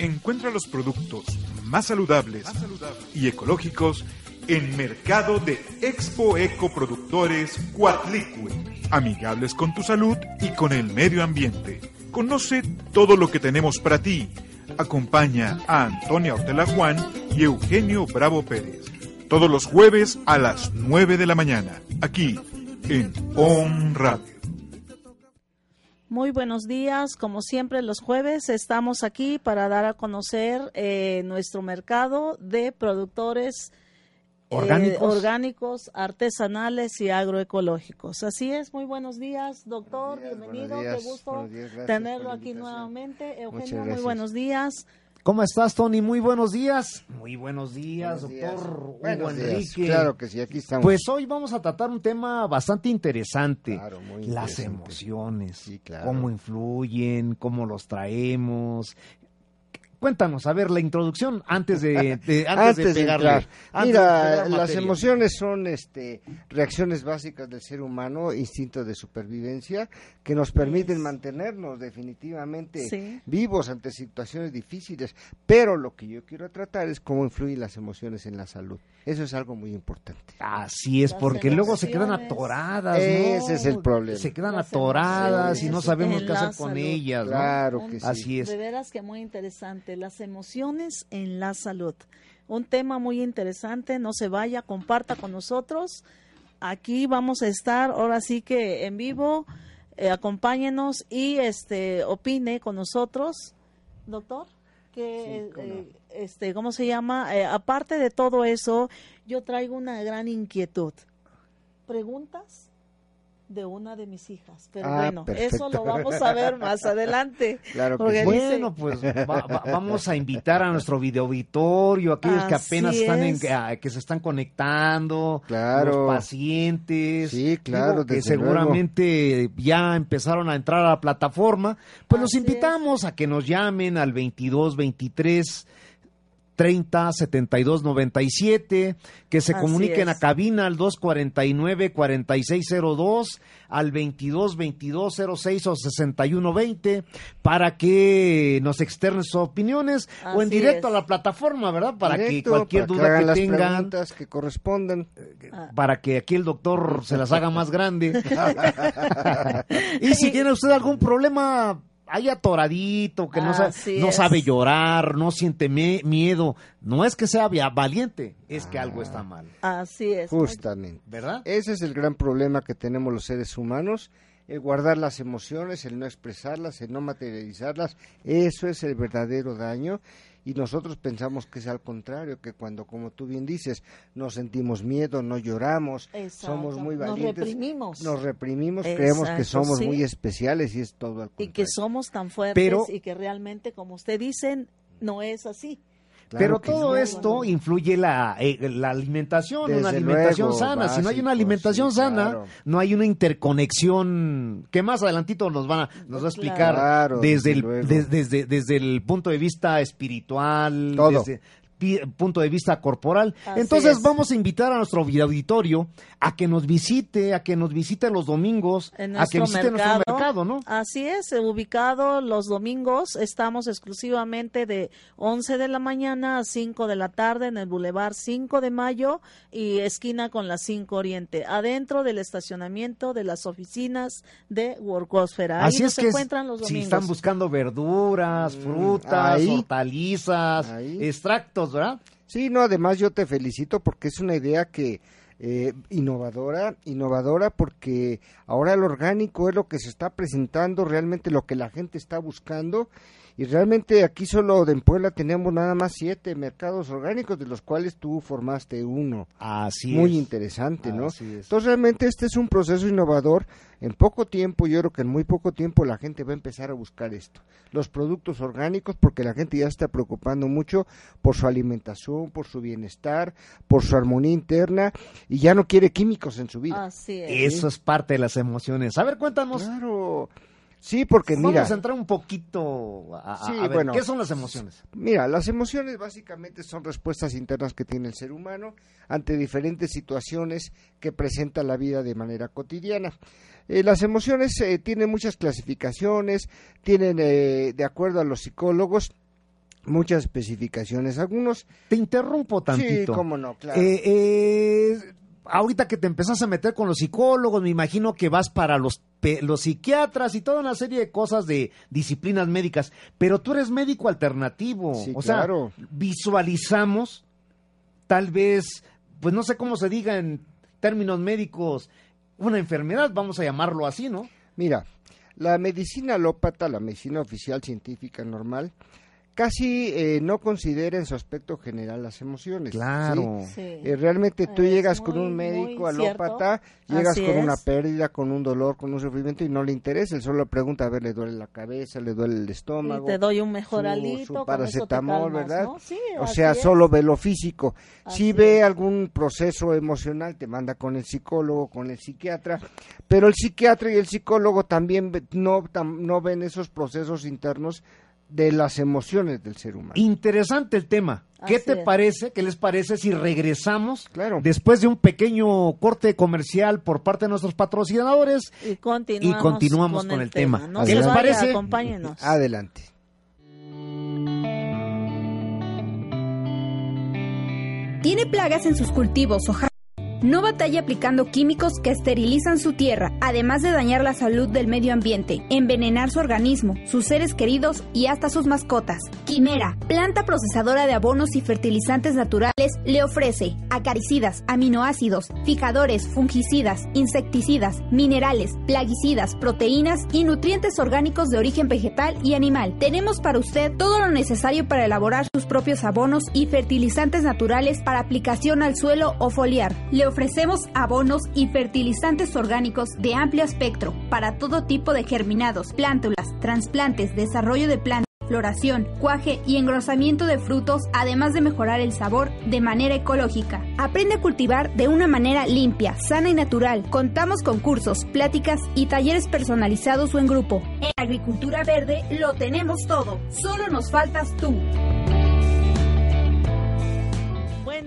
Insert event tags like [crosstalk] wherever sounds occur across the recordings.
Encuentra los productos más saludables y ecológicos en Mercado de Expo Eco Productores Cuatlicue, amigables con tu salud y con el medio ambiente. Conoce todo lo que tenemos para ti. Acompaña a Antonia Ortela Juan y Eugenio Bravo Pérez. Todos los jueves a las 9 de la mañana, aquí en On Radio. Muy buenos días, como siempre los jueves estamos aquí para dar a conocer eh, nuestro mercado de productores eh, ¿Orgánicos? artesanales y agroecológicos. Así es, muy buenos días, doctor, Buenos días, bienvenido, qué gusto días, tenerlo aquí nuevamente. Eugenio, muy buenos días. ¿Cómo estás, Tony? Muy buenos días. Muy buenos días, Buenos días. doctor Hugo Buenos días. Enrique. Claro que sí, aquí estamos. Pues hoy vamos a tratar un tema bastante interesante. Claro, muy Las interesante. emociones. Sí, claro. Cómo influyen, cómo los traemos. Cuéntanos, a ver, la introducción antes de, de- [laughs] antes, de pegarle. entrar. antes de Mira, pegar las emociones son este, reacciones básicas del ser humano, instinto de supervivencia, que nos permiten mantenernos definitivamente Sí. vivos ante situaciones difíciles. Pero lo que yo quiero tratar es cómo influyen las emociones en la salud. Eso es algo muy importante. Así es, Las porque luego se quedan atoradas, ¿no? Ese es el problema. Se quedan Las atoradas y no sabemos qué hacer con ellas, ¿no? Claro que sí. Así es. De veras que muy interesante. Las emociones en la salud. Un tema muy interesante. No se vaya, comparta con nosotros. Aquí vamos a estar, ahora sí que en vivo. eh, acompáñenos y este opine con nosotros, doctor. Que, Sí, no. eh, este, ¿cómo se llama? Eh, aparte de todo eso, yo traigo una gran inquietud. Preguntas de una de mis hijas. Pero Ah, bueno, perfecto. eso lo vamos a ver más [laughs] adelante. Claro que dice- Bueno, pues va- va- vamos a invitar a nuestro video auditorio, aquellos que apenas están en, que, ah, que se están conectando, Claro. los pacientes, Sí, claro, digo, que luego. seguramente ya empezaron a entrar a la plataforma, pues los invitamos a que nos llamen al 22 23 30 72 97, que se Así comuniquen a es. cabina al 249 4602, al 22 22 06 o 61 20, para que nos externen sus opiniones o en Así directo es. a la plataforma, ¿verdad? Para Directo, que cualquier para duda hagan que las tengan, preguntas que correspondan. Ah. para que aquí el doctor se las haga más grande. [laughs] y si tiene usted algún problema ahí atoradito, que no, sabe, no sabe llorar, no siente me- miedo, no es que sea valiente, es que algo está mal, Así es. Justamente. ¿verdad? Ese es el gran problema que tenemos los seres humanos, el guardar las emociones, el no expresarlas, el no materializarlas, eso es el verdadero daño y nosotros pensamos que es al contrario, que cuando, como tú bien dices, no sentimos miedo, no lloramos, Exacto. somos muy Nos valientes, reprimimos. nos reprimimos, creemos que somos sí. muy especiales y es todo al y contrario. que somos tan fuertes Pero- y que realmente, como usted dicen, no es así. Claro Pero todo esto influye la, eh, la alimentación, una alimentación luego, sana. si no hay una alimentación sí, sana, claro. no hay una interconexión que más adelantito nos van a, nos va a explicar Claro, desde, desde el, desde, desde el punto de vista espiritual, Todo. desde punto de vista corporal. Así Entonces es. vamos a invitar a nuestro auditorio a que nos visite, a que nos visite los domingos, En a que nuestro visite mercado, nuestro mercado, ¿no? Así es, eh, ubicado los domingos, estamos exclusivamente de 11 de la mañana a 5 de la tarde en el Boulevard 5 de Mayo y esquina con la 5 Oriente, adentro del estacionamiento de las oficinas de Workosfera. Ahí Así es que es- encuentran los si domingos. están buscando verduras, Mm, frutas, ahí. hortalizas, Ahí. extractos, Sí, no, además yo te felicito porque es una idea que eh, innovadora, innovadora porque ahora el orgánico es lo que se está presentando, realmente lo que la gente está buscando y realmente aquí solo en Puebla tenemos nada más siete mercados orgánicos de los cuales tú formaste uno. Así Muy es. interesante, ¿no? Así es. Entonces realmente este es un proceso innovador. En poco tiempo, yo creo que en muy poco tiempo la gente va a empezar a buscar esto. Los productos orgánicos, porque la gente ya está preocupando mucho por su alimentación, por su bienestar, por su armonía interna y ya no quiere químicos en su vida. Así es. Eso es parte de las emociones. A ver, cuéntanos. Claro. Sí, porque Vamos mira, a entrar un poquito a, a- Sí, a ver, bueno. ¿qué son las emociones? Mira, las emociones básicamente son respuestas internas que tiene el ser humano ante diferentes situaciones que presenta la vida de manera cotidiana. Eh, las emociones eh, tienen muchas clasificaciones, tienen, eh, de acuerdo a los psicólogos, muchas especificaciones. Algunos... Te interrumpo tantito. Sí, cómo no, claro. Ahorita que te empezás a meter con los psicólogos, me imagino que vas para los, los psiquiatras y toda una serie de cosas de disciplinas médicas, pero tú eres médico alternativo. Sí, o sea, visualizamos, tal vez, pues no sé cómo se diga en términos médicos, una enfermedad, vamos a llamarlo así, ¿no? Mira, la medicina alópata, la medicina oficial científica normal, casi eh, no considera en su aspecto general las emociones. Claro. Sí. Eh, realmente tú Es llegas con un médico alópata, llegas Así con una pérdida, con un dolor, con un sufrimiento y no le interesa. Él solo pregunta, a ver, le duele la cabeza, le duele el Y estómago. te doy un su- mejoralito, su te paracetamol, calmas, ¿verdad? ¿no? Sí, O sea, es. solo ve lo físico. Así Si ve es. algún proceso emocional, te manda con el psicólogo, con el psiquiatra, pero el psiquiatra y el psicólogo también ve- no, tam- no ven esos procesos internos de las emociones del ser humano. Interesante el tema. ¿Qué Así te es. parece? ¿Qué les parece si regresamos Claro. después de un pequeño corte comercial por parte de nuestros patrocinadores Y continuamos, y continuamos con, el tema? No ¿Qué les vaya, parece? Acompáñenos. Adelante. Tiene plagas en sus cultivos. No batalla aplicando químicos que esterilizan su tierra, además de dañar la salud del medio ambiente, envenenar su organismo, sus seres queridos y hasta sus mascotas. Quimera, planta procesadora de abonos y fertilizantes naturales, le ofrece acaricidas, aminoácidos, fijadores, fungicidas, insecticidas, minerales, plaguicidas, proteínas y nutrientes orgánicos de origen vegetal y animal. Tenemos para usted todo lo necesario para elaborar sus propios abonos y fertilizantes naturales para aplicación al suelo o foliar. Ofrecemos abonos y fertilizantes orgánicos de amplio espectro para todo tipo de germinados, plántulas, trasplantes, desarrollo de plantas floración, cuaje y engrosamiento de frutos, además de mejorar el sabor de manera ecológica. Aprende a cultivar de una manera limpia, sana y natural. Contamos con cursos, pláticas y talleres personalizados o en grupo. En Agricultura Verde lo tenemos todo. Solo nos faltas tú.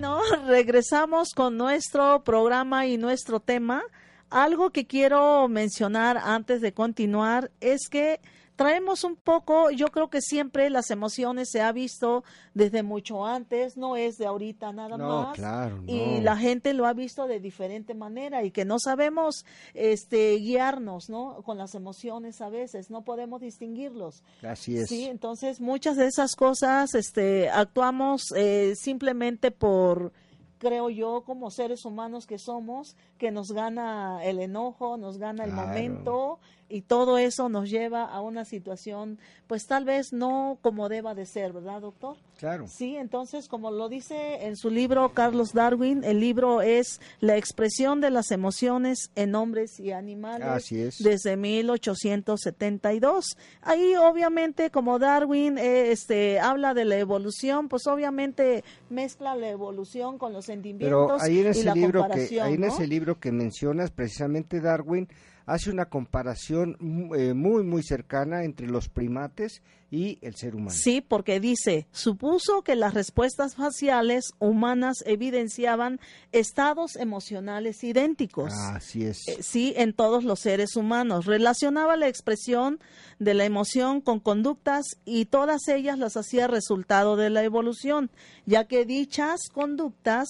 Bueno, [laughs] regresamos con nuestro programa y nuestro tema. Algo que quiero mencionar antes de continuar es que traemos un poco, yo creo que siempre las emociones se ha visto desde mucho antes, no es de ahorita nada No, más. claro, Y no. la gente lo ha visto de diferente manera y que no sabemos este guiarnos, ¿no? Con las emociones a veces, no podemos distinguirlos. Así es. Sí, entonces muchas de esas cosas este, actuamos eh, simplemente por, creo yo, como seres humanos que somos, que nos gana el enojo, nos gana el Claro. momento y todo eso nos lleva a una situación, pues tal vez no como deba de ser, ¿verdad, doctor? Claro. Sí, entonces, como lo dice en su libro Carlos Darwin, el libro es La expresión de las emociones en hombres y animales Así es. desde 1872. Ahí, obviamente, como Darwin eh, este, habla de la evolución, pues obviamente mezcla la evolución con los Pero sentimientos ahí en y la libro que comparación, en ese libro que mencionas precisamente Darwin hace una comparación mu- eh, muy muy cercana entre los primates y el ser humano. Sí, porque dice, supuso que las respuestas faciales humanas evidenciaban estados emocionales idénticos. Así es. Eh, sí, en todos los seres humanos. Relacionaba la expresión de la emoción con conductas y todas ellas las hacía resultado de la evolución, ya que dichas conductas,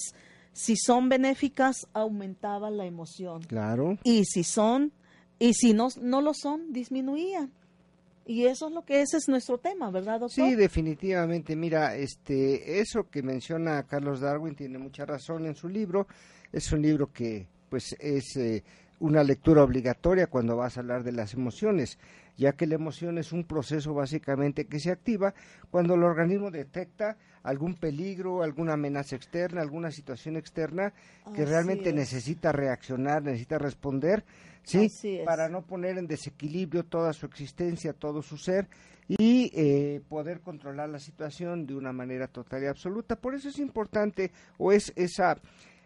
si son benéficas, aumentaban la emoción. Claro. Y si son, y si no, no lo son, disminuían. Y eso es lo que ese es nuestro tema, ¿verdad, doctor? Sí, definitivamente. Mira, este, eso que menciona Carlos Darwin tiene mucha razón en su libro. Es un libro que, pues, es eh, una lectura obligatoria cuando vas a hablar de las emociones, ya que la emoción es un proceso básicamente que se activa cuando el organismo detecta algún peligro, alguna amenaza externa, alguna situación externa que Así realmente es. necesita reaccionar, necesita responder, sí, para no poner en desequilibrio toda su existencia, todo su ser y eh, poder controlar la situación de una manera total y absoluta. Por eso es importante o es esa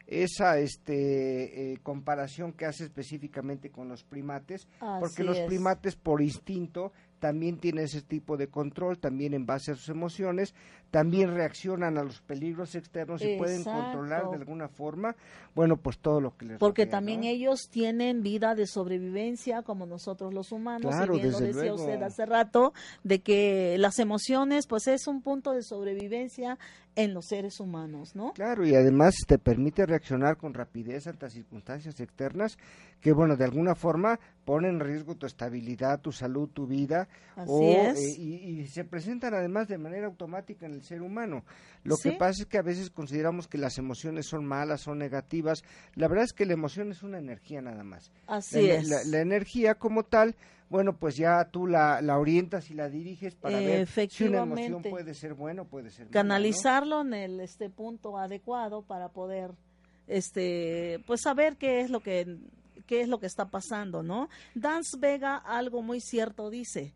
esa este eh, comparación que hace específicamente con los primates, porque los es. primates por instinto también tienen ese tipo de control, también en base a sus emociones, también reaccionan a los peligros externos y pueden controlar de alguna forma, bueno, pues todo lo que les Porque también ellos tienen vida de sobrevivencia como nosotros los humanos, claro, y bien lo decía usted hace rato, de que las emociones pues es un punto de sobrevivencia en los seres humanos, ¿no? Claro, y además te permite reaccionar con rapidez ante circunstancias externas que, bueno, de alguna forma ponen en riesgo tu estabilidad, tu salud, tu vida, o, eh, y, se presentan además de manera automática en el ser humano. Lo que pasa es que a veces consideramos que las emociones son malas, son negativas. La verdad es que la emoción es una energía nada más. Así es. la energía como tal bueno, pues ya tú la, la orientas y la diriges para ver si una emoción puede ser buena o puede ser Canalizarlo en el este punto adecuado para poder este pues saber qué es lo que qué es lo que está pasando, ¿no? Dance Vega algo muy cierto dice,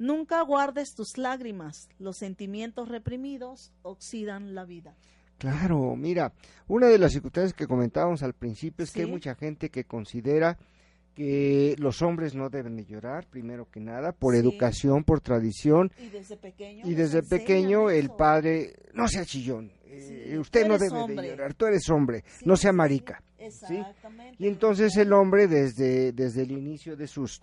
nunca guardes tus lágrimas, los sentimientos reprimidos oxidan la vida. Claro, mira, una de las circunstancias que comentábamos al principio es que hay mucha gente que considera que los hombres no deben de llorar, primero que nada, por educación, por tradición. Y desde pequeño. Y desde pequeño el padre, no sea chillón, eh, usted no debe de llorar, tú eres hombre, no sea marica. Y entonces el hombre desde, desde el inicio de sus,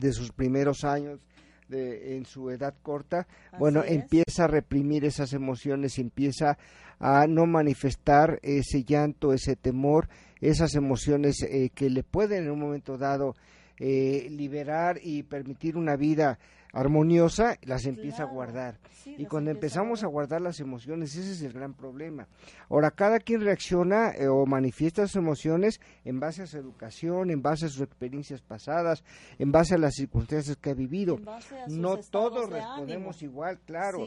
de sus primeros años, de, en su edad corta, bueno, empieza a reprimir esas emociones, empieza a no manifestar ese llanto, ese temor, esas emociones eh, que le pueden en un momento dado eh, liberar y permitir una vida armoniosa, las empieza a guardar. y cuando empezamos a guardar. las emociones, ese es el gran problema. Ahora, cada quien reacciona eh, o manifiesta sus emociones en base a su educación, en base a sus experiencias pasadas, en base a las circunstancias que ha vivido. No todos respondemos igual, claro.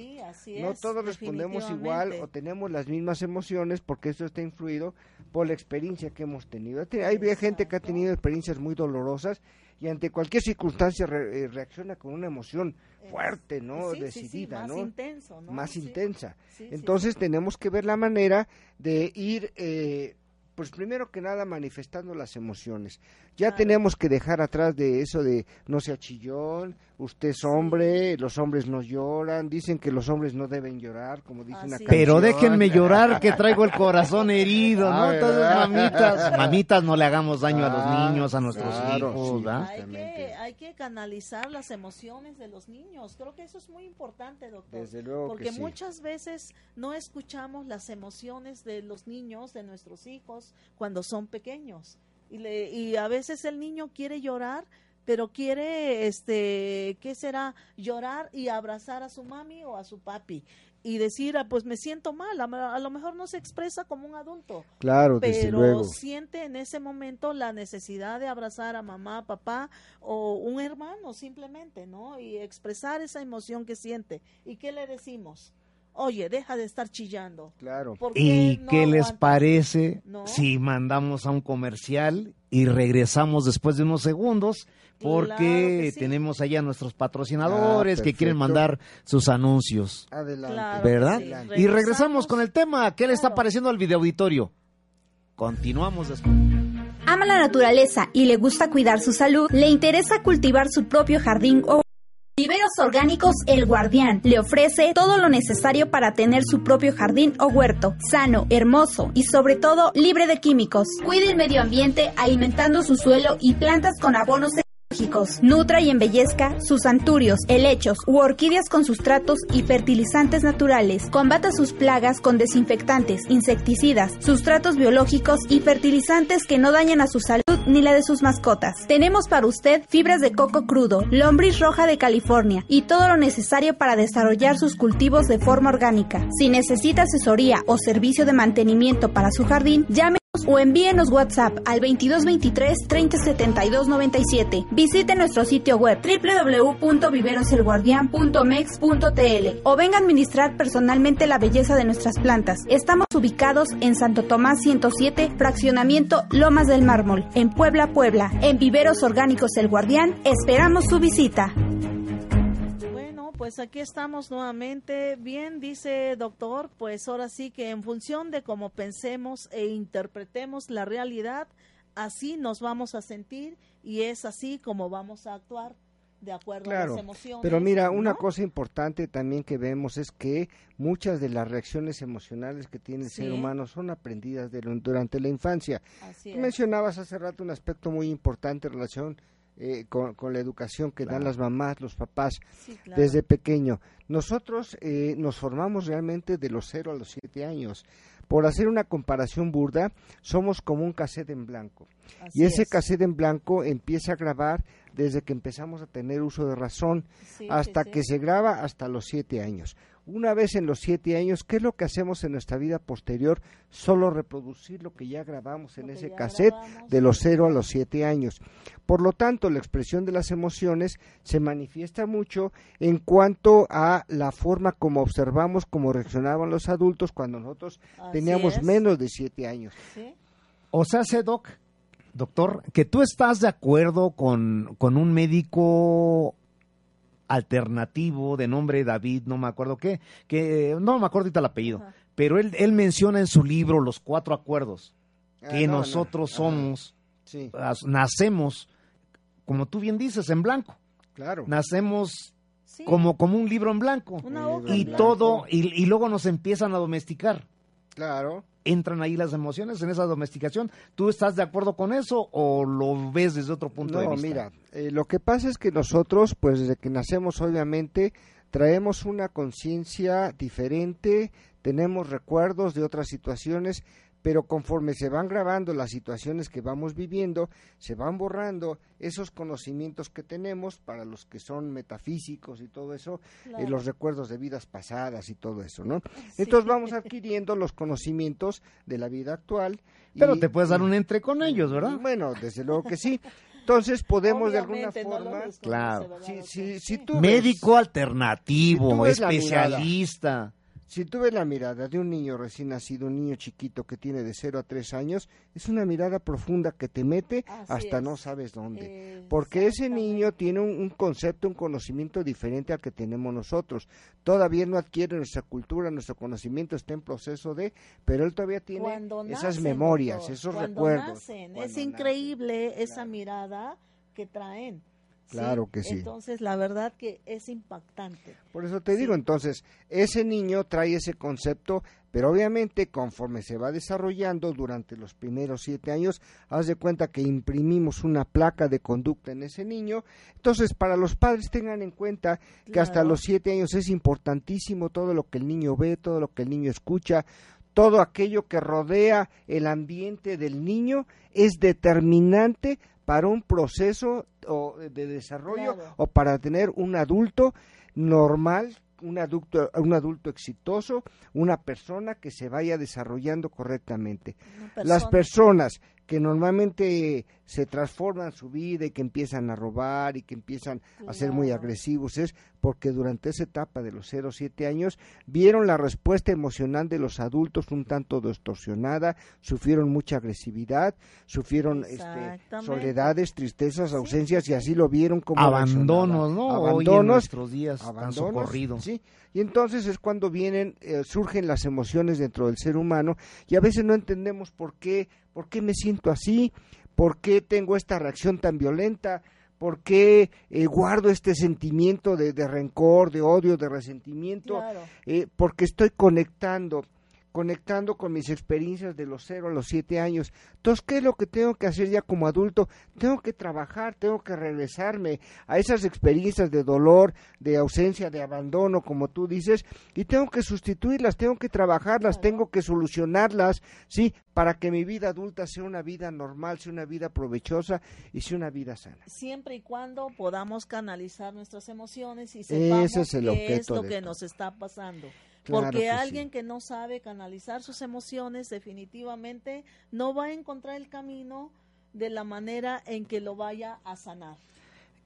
no todos respondemos igual o tenemos las mismas emociones porque esto está influido por la experiencia que hemos tenido. Hay gente que ha tenido experiencias muy dolorosas y ante cualquier circunstancia eh, reacciona con una emoción fuerte, ¿no? Decidida, más Intenso, ¿no? Más intensa. Entonces tenemos que ver la manera de ir, eh, pues primero que nada manifestando las emociones. Ya tenemos que dejar atrás de eso de no sea chillón, usted es hombre, los hombres no lloran, dicen que los hombres no deben llorar, como dice una canción. Pero déjenme [laughs] llorar que traigo el corazón herido, ¿no? Entonces, mamitas, [laughs] mamitas, no le hagamos daño a los ah, niños, a nuestros hijos, hay, que, hay que canalizar las emociones de los niños, creo que eso es muy importante, doctor. Desde luego Porque que muchas veces no escuchamos las emociones de los niños, de nuestros hijos, cuando son pequeños. Y, le, y a veces el niño quiere llorar, pero quiere, este, ¿qué será? Llorar y abrazar a su mami o a su papi y decir, ah, pues me siento mal, a, lo mejor no se expresa como un adulto. Claro, pero siente en ese momento la necesidad de abrazar a mamá, papá o un hermano simplemente, ¿no? Y expresar esa emoción que siente. ¿Y qué le decimos? Oye, deja de estar chillando. Claro. ¿Y qué les parece si mandamos a un comercial y regresamos después de unos segundos porque tenemos allá nuestros patrocinadores que quieren mandar sus anuncios. Adelante. ¿Verdad? Y regresamos con el tema. ¿Qué le está pareciendo al video auditorio? Continuamos después. Ama la naturaleza y le gusta cuidar su salud, le interesa cultivar su propio jardín o Viveros Orgánicos El Guardián le ofrece todo lo necesario para tener su propio jardín o huerto, sano, hermoso y sobre todo libre de químicos. Cuide el medio ambiente alimentando su suelo y plantas con abonos Nutra y embellezca sus anturios, helechos u orquídeas con sustratos y fertilizantes naturales. Combata sus plagas con desinfectantes, insecticidas, sustratos biológicos y fertilizantes que no dañan a su salud ni la de sus mascotas. Tenemos para usted fibras de coco crudo, lombriz roja de California y todo lo necesario para desarrollar sus cultivos de forma orgánica. Si necesita asesoría o servicio de mantenimiento para su jardín, llame o envíenos WhatsApp al 2223 3072 97. Visite nuestro sitio web www.viveroselguardian.mex.tl o venga a administrar personalmente la belleza de nuestras plantas. Estamos ubicados en Santo Tomás 107, fraccionamiento Lomas del Mármol, en Puebla, Puebla. En Viveros Orgánicos El Guardián, esperamos su visita pues aquí estamos nuevamente. Bien, dice doctor, pues ahora sí que en función de cómo pensemos e interpretemos la realidad, así nos vamos a sentir y es así como vamos a actuar. de acuerdo a Claro, las emociones. pero mira, una cosa importante también que vemos es que muchas de las reacciones emocionales que tiene el ser humano son aprendidas de- durante la infancia. Mencionabas hace rato un aspecto muy importante en relación eh, con, con la educación que dan las mamás, los papás, Sí, claro. desde pequeño. Nosotros eh, nos formamos realmente de los 0 a los 7 años. Por hacer una comparación burda, somos como un cassette en blanco. Así y ese es. cassette en blanco empieza a grabar desde que empezamos a tener uso de razón Sí, hasta sí, que sí. se graba hasta los siete años. Una vez en los siete años, ¿qué es lo que hacemos en nuestra vida posterior? Solo reproducir lo que ya grabamos en Lo ese cassette grabamos. de los cero a los siete años. Por lo tanto, la expresión de las emociones se manifiesta mucho en cuanto a la forma como observamos, cómo reaccionaban los adultos cuando nosotros Así teníamos es. menos de siete años. Sí, O sea, sé, doc, doctor, que tú estás de acuerdo con, con un médico alternativo de nombre David, no me acuerdo qué, que no me acuerdo ahorita el apellido, Ajá. pero él, él menciona en su libro los cuatro acuerdos, Ah, que no, no. nosotros Ajá. somos, Sí, nacemos, como tú bien dices, en blanco, claro. nacemos sí. como, como un libro en blanco. Una hoja Y en blanco. todo, y, y luego nos empiezan a domesticar. Claro. Entran ahí las emociones en esa domesticación. ¿Tú estás de acuerdo con eso o lo ves desde otro punto de No, vista? mira, eh, lo que pasa es que nosotros, pues desde que nacemos, obviamente, traemos una conciencia diferente, tenemos recuerdos de otras situaciones, pero conforme se van grabando las situaciones que vamos viviendo, se van borrando esos conocimientos que tenemos para los que son metafísicos y todo eso, eh, los recuerdos de vidas pasadas y todo eso, ¿no? Sí. Entonces vamos [laughs] adquiriendo los conocimientos de la vida actual. Pero y- te puedes dar un entre con ellos, ¿verdad? bueno, desde luego que sí. Entonces podemos de alguna no forma... desconoce, Claro. ¿verdad, Si, si, si tú ves, Médico Si tú alternativo, especialista. Si tú ves la mirada de un niño recién nacido, un niño chiquito que tiene de 0 a 3 años, es una mirada profunda que te mete Así hasta es. no sabes dónde. Porque ese niño tiene un, un concepto, un conocimiento diferente al que tenemos nosotros. Todavía no adquiere nuestra cultura, nuestro conocimiento está en proceso de, pero él todavía tiene Cuando esas nacen, memorias, doctor, esos cuando recuerdos. nacen, es nacen, increíble esa claro. mirada que traen. ¿Sí? Claro que sí. Entonces, la verdad que es impactante. Por eso te Sí. digo, entonces, ese niño trae ese concepto, pero obviamente conforme se va desarrollando durante los primeros siete años, haz de cuenta que imprimimos una placa de conducta en ese niño. Entonces, para los padres tengan en cuenta que hasta los siete años es importantísimo todo lo que el niño ve, todo lo que el niño escucha, todo aquello que rodea el ambiente del niño es determinante para un proceso o, de desarrollo Claro. o para tener un adulto normal, un adulto, un adulto exitoso, una persona que se vaya desarrollando correctamente. Las persona- personas que normalmente se transforman su vida y que empiezan a robar y que empiezan a ser muy agresivos es porque durante esa etapa de los 0 7 años vieron la respuesta emocional de los adultos un tanto distorsionada, sufrieron mucha agresividad, sufrieron este, soledades, tristezas, ausencias sí, y sí. así lo vieron como Abandonos, ¿no? Hoy en Abandonos, nuestros días tan abandonos, socorrido. sí, y entonces es cuando vienen, eh, surgen las emociones dentro del ser humano y a veces no entendemos por qué, por qué me siento así, por qué tengo esta reacción tan violenta, por qué eh, guardo este sentimiento de, de rencor, de odio, de resentimiento, Claro. eh, porque estoy conectando, conectando con mis experiencias de los 0 a los 7 años. Entonces, ¿qué es lo que tengo que hacer ya como adulto? Tengo que trabajar, tengo que regresarme a esas experiencias de dolor, de ausencia, de abandono, como tú dices, y tengo que sustituirlas, tengo que trabajarlas, tengo que solucionarlas, ¿sí? Para que mi vida adulta sea una vida normal, sea una vida provechosa y sea una vida sana. Siempre y cuando podamos canalizar nuestras emociones y sepamos Ese es el qué es lo que nos está pasando. Claro Porque que sí. alguien que no sabe canalizar sus emociones definitivamente no va a encontrar el camino de la manera en que lo vaya a sanar.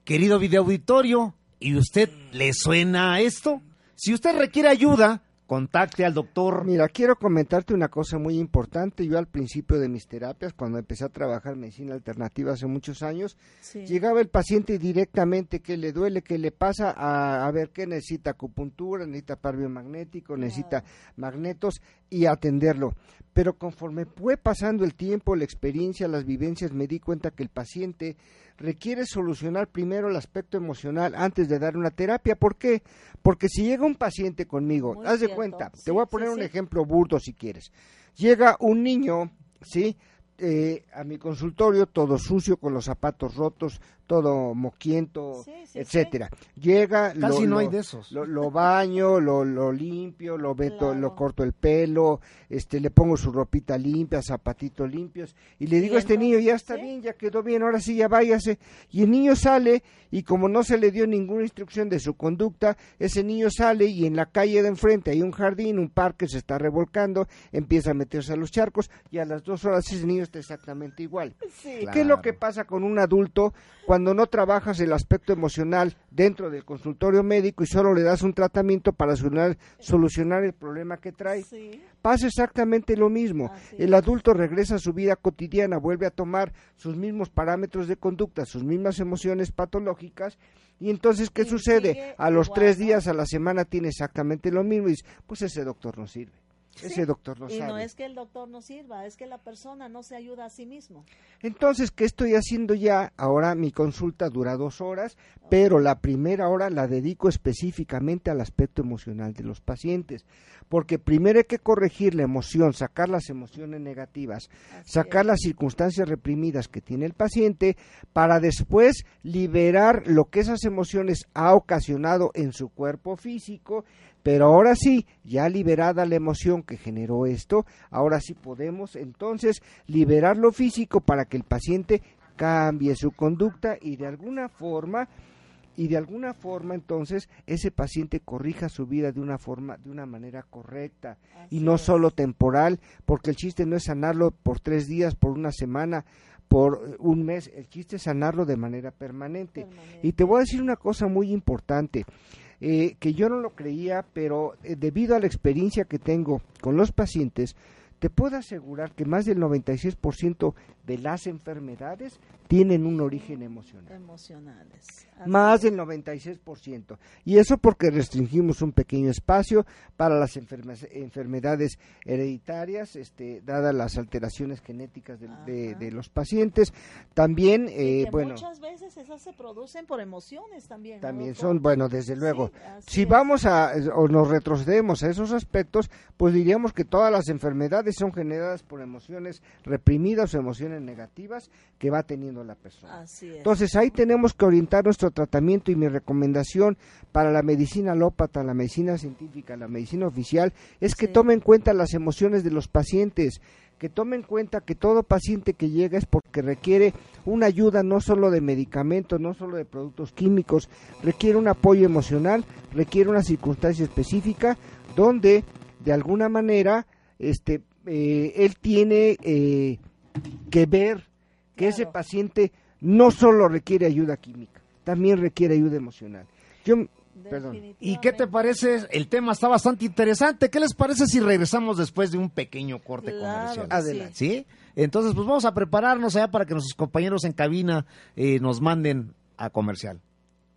Querido video auditorio, ¿y usted le suena a esto? Si usted requiere ayuda, contacte al doctor. Mira, quiero comentarte una cosa muy importante. Yo al principio de mis terapias, cuando empecé a trabajar medicina alternativa hace muchos años, Sí. llegaba el paciente directamente, qué le duele, qué le pasa, a, a ver qué necesita acupuntura, necesita par biomagnético, necesita magnetos. Y atenderlo. Pero conforme fue pasando el tiempo, la experiencia, las vivencias, me di cuenta que el paciente requiere solucionar primero el aspecto emocional antes de dar una terapia. ¿Por qué? Porque si llega un paciente conmigo, Muy haz de cuenta, Sí, te voy a sí, poner un sí. ejemplo burdo si quieres. Llega un niño, ¿sí? Eh, a mi consultorio todo sucio con los zapatos rotos, todo moquiento, Sí, sí, etcétera. Llega, Casi lo, no hay de esos. Lo, lo baño, lo, lo limpio, lo Claro. lo corto el pelo, este, le pongo su ropita limpia, zapatitos limpios y le digo a este niño ya está ¿sí? bien, ya quedó bien, ahora sí ya váyase. Y el niño sale y como no se le dio ninguna instrucción de su conducta, ese niño sale y en la calle de enfrente hay un jardín, un parque, se está revolcando, empieza a meterse a los charcos y a las dos horas ese niño está exactamente igual. Sí. ¿Qué es lo que pasa con un adulto cuando no trabajas el aspecto emocional dentro del consultorio médico y solo le das un tratamiento para solucionar, solucionar el problema que trae? Sí. Pasa exactamente lo mismo. Así El adulto regresa a su vida cotidiana, vuelve a tomar sus mismos parámetros de conducta, sus mismas emociones patológicas. Y entonces, ¿qué Y sucede? A los igual, tres días a la semana tiene exactamente lo mismo y dice, pues ese doctor no sirve. Ese doctor no y sabe. no es que el doctor no sirva, es que la persona no se ayuda a sí mismo. Entonces, ¿qué estoy haciendo ya? Ahora mi consulta dura dos horas, pero la primera hora la dedico específicamente al aspecto emocional de los pacientes, porque primero hay que corregir la emoción, sacar las emociones negativas, Así sacar es. las circunstancias reprimidas que tiene el paciente, para después liberar lo que esas emociones ha ocasionado en su cuerpo físico, pero ahora sí, ya liberada la emoción que generó esto, ahora sí podemos entonces liberar lo físico para que el paciente cambie su conducta y de alguna forma y de alguna forma entonces ese paciente corrija su vida de una forma de una manera correcta y no es. solo temporal porque el chiste no es sanarlo por tres días por una semana por eh, un mes el chiste es sanarlo de manera permanente Permanente. y te voy a decir una cosa muy importante, eh, que yo no lo creía, pero eh, debido a la experiencia que tengo con los pacientes, te puedo asegurar que más del 96% de las enfermedades tienen un origen emocional. emocionales. Más del 96%. Y eso porque restringimos un pequeño espacio para las enferme- enfermedades hereditarias, este, dadas las alteraciones genéticas de, de- los pacientes. También, eh, bueno, muchas veces esas se producen por emociones también. ¿no, también doctor? son, bueno, desde luego. Sí, Si es. vamos a, o nos retrocedemos a esos aspectos, pues diríamos que todas las enfermedades son generadas por emociones reprimidas o emociones negativas que va teniendo la persona. Así es. Entonces ahí tenemos que orientar nuestro tratamiento y mi recomendación para la medicina alópata, la medicina científica, la medicina oficial, es que Sí. tome en cuenta las emociones de los pacientes, que tome en cuenta que todo paciente que llega es porque requiere una ayuda no solo de medicamentos, no solo de productos químicos, requiere un apoyo emocional, requiere una circunstancia específica donde de alguna manera este eh, él tiene eh, que ver que ese paciente no solo requiere ayuda química, también requiere ayuda emocional. Yo, perdón. ¿Y qué te parece? El tema está bastante interesante. ¿Qué les parece si regresamos después de un pequeño corte Claro comercial? Adelante. ¿Sí? Entonces, pues vamos a prepararnos allá para que nuestros compañeros en cabina eh, nos manden a comercial.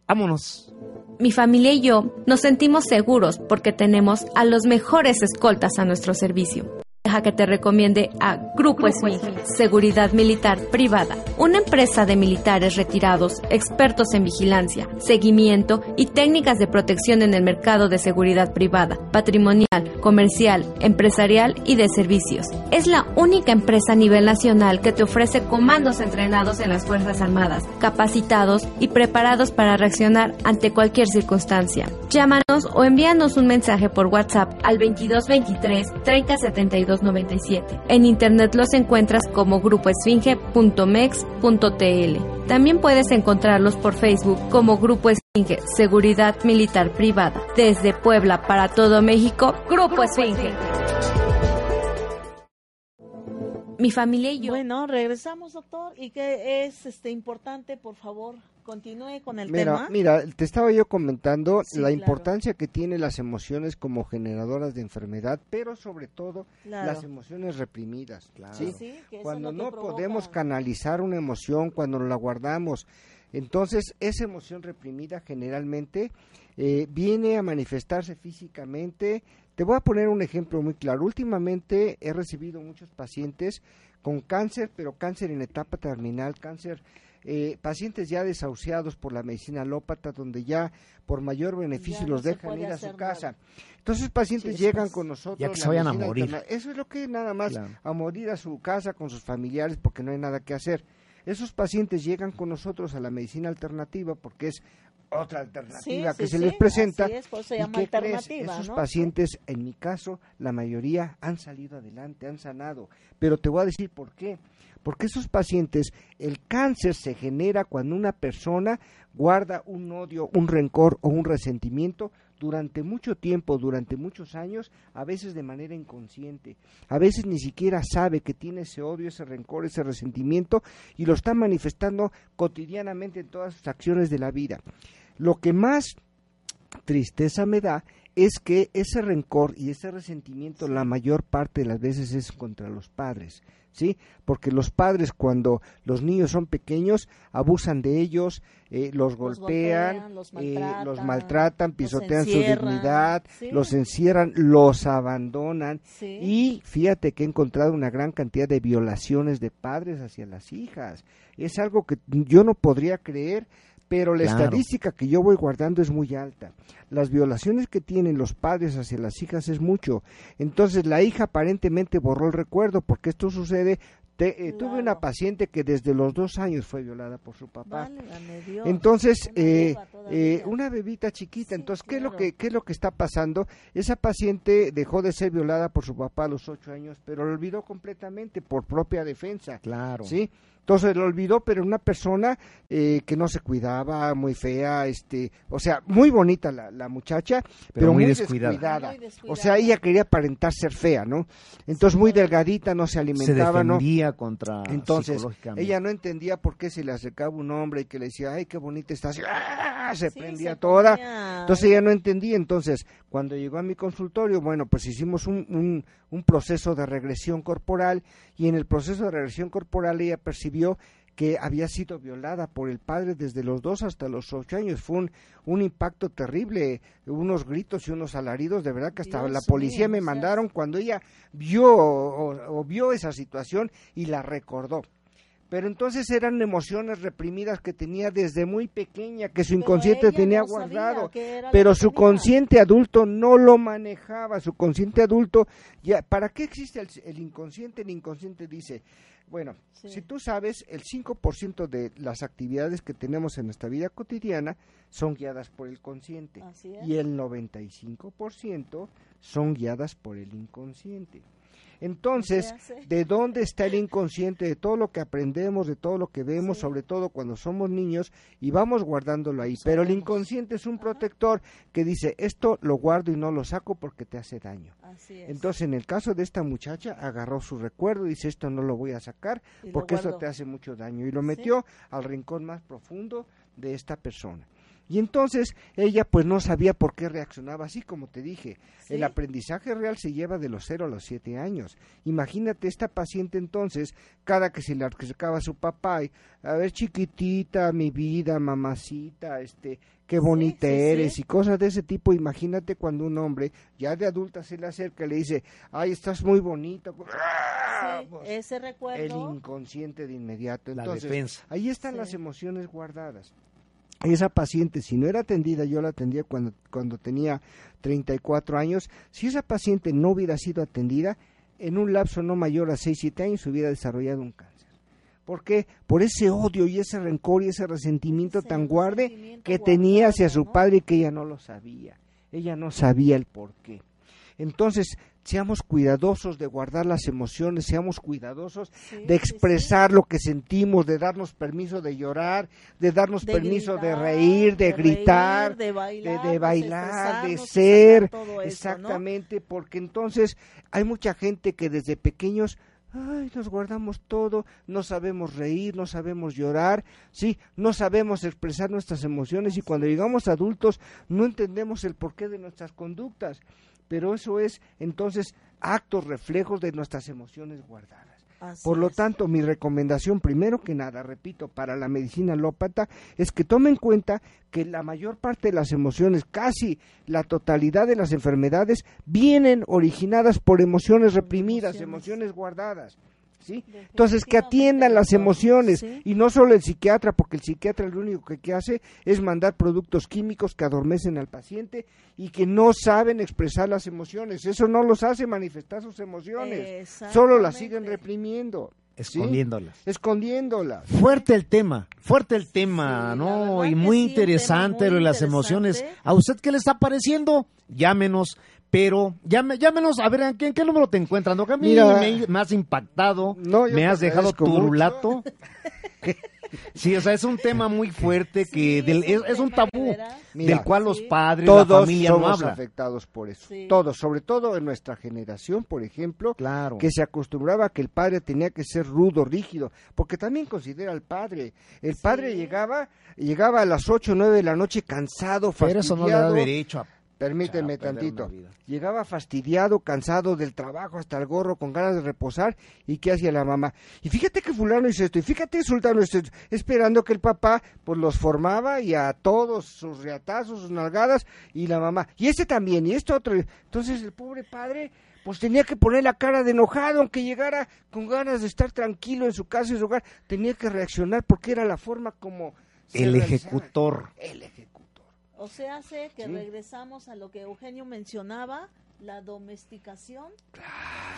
Vámonos. Mi familia y yo nos sentimos seguros porque tenemos a los mejores escoltas a nuestro servicio. Deja que te recomiende a Grupo Esfinge, Seguridad Militar Privada, una empresa de militares retirados, expertos en vigilancia, seguimiento y técnicas de protección en el mercado de seguridad privada, patrimonial, comercial, empresarial y de servicios. Es la única empresa a nivel nacional que te ofrece comandos entrenados en las Fuerzas Armadas, capacitados y preparados para reaccionar ante cualquier circunstancia. Llámanos o envíanos un mensaje por WhatsApp al 2223 3072 97. En internet los encuentras como grupoesfinge.mex.tl. También puedes encontrarlos por Facebook como Grupo Esfinge Seguridad Militar Privada. Desde Puebla para todo México, Grupo Esfinge. Mi familia y yo. Bueno, regresamos, doctor. ¿Y qué es este importante? Por favor, continúe con el Mira, tema. mira, te estaba yo comentando Sí, la claro. importancia que tienen las emociones como generadoras de enfermedad, pero sobre todo Claro. las emociones reprimidas. ¿sí? Sí, que eso Cuando no provoca. podemos canalizar una emoción, cuando la guardamos, Entonces, esa emoción reprimida generalmente eh, viene a manifestarse físicamente. Te voy a poner un ejemplo muy claro. Últimamente he recibido muchos pacientes con cáncer, pero cáncer en etapa terminal, cáncer eh, pacientes ya desahuciados por la medicina alópata, donde ya por mayor beneficio los dejan ir a su casa. Entonces, pacientes llegan con nosotros. Ya que se vayan a morir. Eso es lo que nada más, a morir a su casa con sus familiares porque no hay nada que hacer. Esos pacientes llegan con nosotros a la medicina alternativa porque es otra alternativa que se les presenta. Es, se llama alternativa, Esos pacientes, en mi caso, la mayoría han salido adelante, han sanado. Pero te voy a decir por qué. Porque esos pacientes, el cáncer se genera cuando una persona guarda un odio, un rencor o un resentimiento durante mucho tiempo, durante muchos años, a veces de manera inconsciente. A veces ni siquiera sabe que tiene ese odio, ese rencor, ese resentimiento y lo está manifestando cotidianamente en todas sus acciones de la vida. Lo que más tristeza me da es que ese rencor y ese resentimiento la mayor parte de las veces es contra los padres, ¿sí? Porque los padres cuando los niños son pequeños abusan de ellos, eh, los, golpean, los, eh, maltratan, pisotean su dignidad, los encierran, los abandonan y fíjate que he encontrado una gran cantidad de violaciones de padres hacia las hijas. Es algo que yo no podría creer pero la estadística que yo voy guardando es muy alta. Las violaciones que tienen los padres hacia las hijas es mucho. Entonces la hija aparentemente borró el recuerdo porque esto sucede eh, tuve una paciente que desde los dos años fue violada por su papá. entonces, una, eh, eh, una bebita chiquita. entonces, ¿qué, es lo que, ¿qué es lo que está pasando? Esa paciente dejó de ser violada por su papá a los ocho años, pero lo olvidó completamente por propia defensa. Claro. ¿Sí? Entonces lo olvidó, pero una persona eh, que no se cuidaba, muy fea, este, o sea, muy bonita la, la muchacha, pero, muy, descuidada. O sea, ella quería aparentar ser fea, ¿no? Entonces muy delgadita, no se alimentaba, se defendía contra Entonces, ella no entendía por qué se le acercaba un hombre y que le decía, ay, qué bonita estás, ¡Ah! se prendía toda. Entonces ella no entendía. Entonces, cuando llegó a mi consultorio, bueno, pues hicimos un, un, un proceso de regresión corporal y en el proceso de regresión corporal ella percibió que había sido violada por el padre desde los dos hasta los ocho años. Fue un, impacto terrible, unos gritos y unos alaridos, de verdad que hasta la policía me mandaron cuando ella vio o, vio esa situación y la recordó. Pero entonces eran emociones reprimidas que tenía desde muy pequeña, que su inconsciente tenía guardado, pero su consciente adulto no lo manejaba, su consciente adulto, ya, ¿para qué existe el, el inconsciente? El inconsciente dice, bueno, si tú sabes, el 5% de las actividades que tenemos en nuestra vida cotidiana son guiadas por el consciente y el 95% son guiadas por el inconsciente. Entonces, ¿de dónde está el inconsciente de todo lo que aprendemos, de todo lo que vemos, sobre todo cuando somos niños y vamos guardándolo ahí? Pero el inconsciente es un protector que dice, esto lo guardo y no lo saco porque te hace daño. Entonces, en el caso de esta muchacha, agarró su recuerdo y dice, esto no lo voy a sacar porque esto te hace mucho daño. Y lo metió al rincón más profundo de esta persona. Y entonces ella pues no sabía por qué reaccionaba así, como te dije. El aprendizaje real se lleva de los 0 a los 7 años. Imagínate esta paciente entonces, cada que se le acercaba a su papá, y, a ver chiquitita, mi vida, mamacita, este, qué bonita eres y cosas de ese tipo. Imagínate cuando un hombre ya de adulta se le acerca y le dice, ay, estás muy bonita. Ese recuerdo. El inconsciente de inmediato. Entonces, ahí están las emociones guardadas esa paciente, si no era atendida, yo la atendía cuando, cuando tenía 34 años, si esa paciente no hubiera sido atendida, en un lapso no mayor a 6, 7 años hubiera desarrollado un cáncer. ¿Por qué? Por ese odio y ese rencor y ese resentimiento tan guarde que tenía hacia su padre y que ella no lo sabía. Ella no sabía el por qué. Entonces, seamos cuidadosos de guardar las emociones, seamos cuidadosos de expresar lo que sentimos, de darnos permiso de llorar, de darnos permiso de reír, de, gritar, de, bailar, de, ser, exactamente, porque entonces hay mucha gente que desde pequeños Ay, nos guardamos todo, no sabemos reír, no sabemos llorar, sí, no sabemos expresar nuestras emociones y cuando llegamos adultos no entendemos el porqué de nuestras conductas pero eso es entonces actos, reflejos de nuestras emociones guardadas. Así Por lo es. tanto, mi recomendación, primero que nada, repito, para la medicina alópata, es que tome en cuenta que la mayor parte de las emociones, casi la totalidad de las enfermedades, vienen originadas por emociones reprimidas, emociones guardadas. ¿Sí? Entonces, que atiendan las emociones Sí. y no solo el psiquiatra, porque el psiquiatra lo único que, que hace es mandar productos químicos que adormecen al paciente y que no saben expresar las emociones. Eso no los hace manifestar sus emociones, solo las siguen reprimiendo, ¿sí? Escondiéndolas. escondiéndolas. Fuerte el tema, fuerte el tema, Sí, ¿no? Y muy interesante lo de las emociones. ¿A usted qué le está pareciendo? Llámenos, pero llame, llámenos a ver en qué, en qué número te encuentran. ¿no? Que a mí Mira, me, me has impactado, no, me has dejado turulato. [laughs] sí, o sea, es un tema muy fuerte que Sí, del- es, es un tabú. Mira, del cual los padres, la Todos familia no somos afectados por eso. Sí. Todos, sobre todo en nuestra generación, por ejemplo, Claro. que se acostumbraba a que el padre tenía que ser rudo, rígido, porque también considera al padre. El padre llegaba llegaba a las 8 o 9 de la noche cansado, Pero eso no le da fastidiado. derecho a Permíteme tantito. Llegaba fastidiado, cansado del trabajo hasta el gorro, con ganas de reposar. ¿Y qué hacía la mamá? Y fíjate que fulano hizo esto, y fíjate que sultano hizo esto, esperando que el papá pues los formaba y a todos sus reatazos, sus nalgadas, y la mamá. Y este también, y este otro. Entonces el pobre padre pues tenía que poner la cara de enojado, aunque llegara con ganas de estar tranquilo en su casa y su hogar, tenía que reaccionar porque era la forma como... se El realizaba. ejecutor. El ejecutor. O sea, hace que Sí. regresamos a lo que Eugenio mencionaba, la domesticación.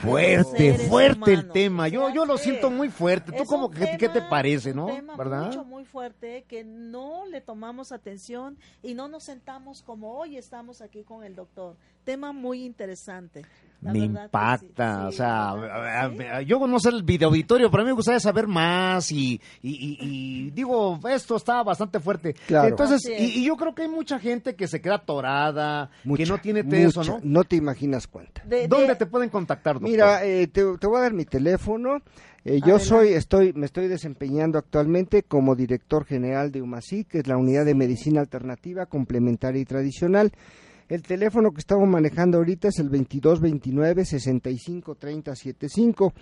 Fuerte, fuerte el tema. Yo, yo lo siento muy fuerte. ¿Tú cómo, un qué, qué te tema- parece, no? tema ¿Verdad? mucho, muy fuerte que no le tomamos atención y no nos sentamos como hoy estamos aquí con el doctor. Tema muy interesante. La me impacta, sí, o sea, a- sí. a- yo no sé el video auditorio, pero a mí me gustaría saber más y, y- y- y digo, esto está bastante fuerte. Claro. Entonces, y, y yo creo que hay mucha gente que se queda atorada, que no tiene tenso, mucha. ¿no? te imaginas cuánta. De- ¿Dónde de- te pueden contactar, doctor? Mira, eh, te, te voy a dar mi teléfono. Eh, yo soy, estoy, me estoy desempeñando actualmente como director general de UMASI, que es la unidad de medicina alternativa, complementaria y tradicional. El teléfono que estamos manejando ahorita es el 2229 65 30 75.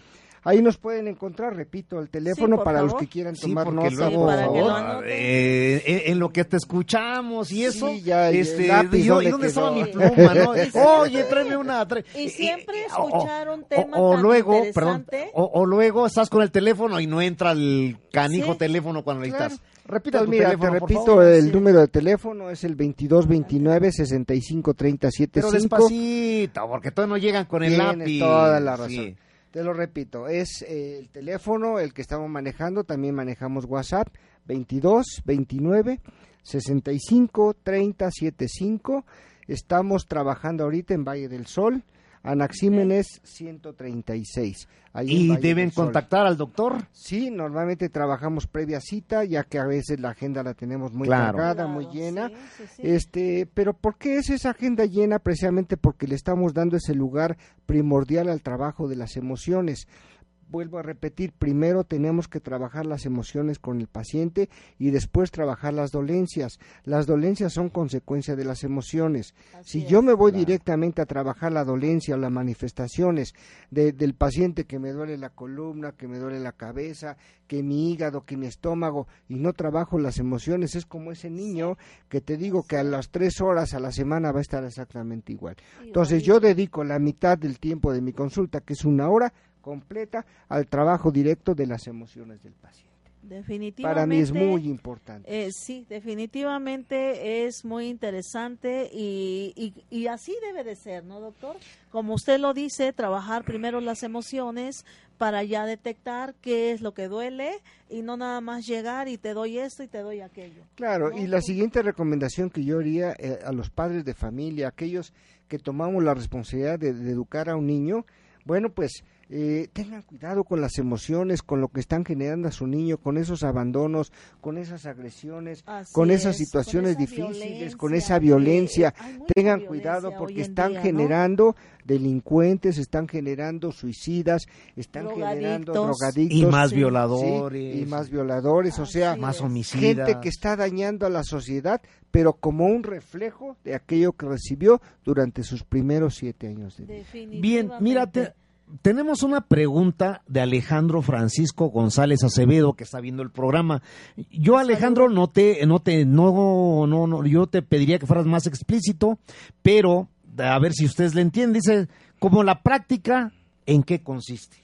Ahí nos pueden encontrar, repito, el teléfono por para los favor. que quieran Sí, tomar porque nota, luego, lo eh, en, en lo que te escuchamos y eso, Sí, ya, este, lápiz, yo- ¿y ¿dónde dónde estaba mi pluma, no? [laughs] Sí, sí. Oye, tráeme una. trae- Y siempre eh, o- escuchar un o- tema o, tan luego, perdón, o, o luego estás con el teléfono y no entra el canijo Sí. teléfono cuando Claro. necesitas. Repita Pues mira, teléfono, te repito, favor. el Sí. número de teléfono es el 2229 65 30 Pero 75. despacito, porque todavía no llegan con el Tienes lápiz. toda la razón. Sí. Te lo repito, es eh, el teléfono el que estamos manejando, también manejamos WhatsApp 22 29 65 30 75. Estamos trabajando ahorita en Valle del Sol, Anaxímenes 136. ahí Y deben contactar al doctor. Sí, normalmente trabajamos previa cita, ya que a veces la agenda la tenemos muy Claro. cargada, Claro, muy llena. sí, sí, sí. Este, pero ¿por qué es esa agenda llena? Precisamente porque le estamos dando ese lugar primordial al trabajo de las emociones. Vuelvo a repetir, primero tenemos que trabajar las emociones con el paciente y después trabajar las dolencias. Las dolencias son consecuencia de las emociones. Así Si yo es. me voy directamente a trabajar la dolencia o las manifestaciones de- del paciente que me duele la columna, que me duele la cabeza, que mi hígado, que mi estómago, y no trabajo las emociones, es como ese niño que te digo que a las tres horas a la semana va a estar exactamente igual. Entonces yo dedico la mitad del tiempo de mi consulta, que es una hora completa, al trabajo directo de las emociones del paciente. Definitivamente. Para mí es muy importante. Eh, sí, definitivamente es muy interesante y, y, y así debe de ser, ¿no, doctor? Como usted lo dice, trabajar primero las emociones para ya detectar qué es lo que duele y no nada más llegar y te doy esto y te doy aquello. Claro, ¿no? y la siguiente recomendación que yo haría eh, a los padres de familia, aquellos que tomamos la responsabilidad de, de educar a un niño, bueno, pues eh, tengan cuidado con las emociones, con lo que están generando a su niño, con esos abandonos, con esas agresiones, Así con esas es, situaciones con esa difíciles, con esa violencia. mucha Tengan violencia cuidado porque están día, ¿no? generando delincuentes, están generando suicidas, están generando Drogadictos. Y más Sí. violadores. Sí, y más violadores, o sea. Más homicidas. gente que está dañando a la sociedad, pero como un reflejo de aquello que recibió durante sus primeros siete años de vida. Bien, mira, te- Definitivamente. Tenemos una pregunta de Alejandro Francisco González Acevedo que está viendo el programa. Yo Alejandro no te no te no no no yo te pediría que fueras más explícito, pero a ver si ustedes le entienden, dice, como la práctica ¿en qué consiste?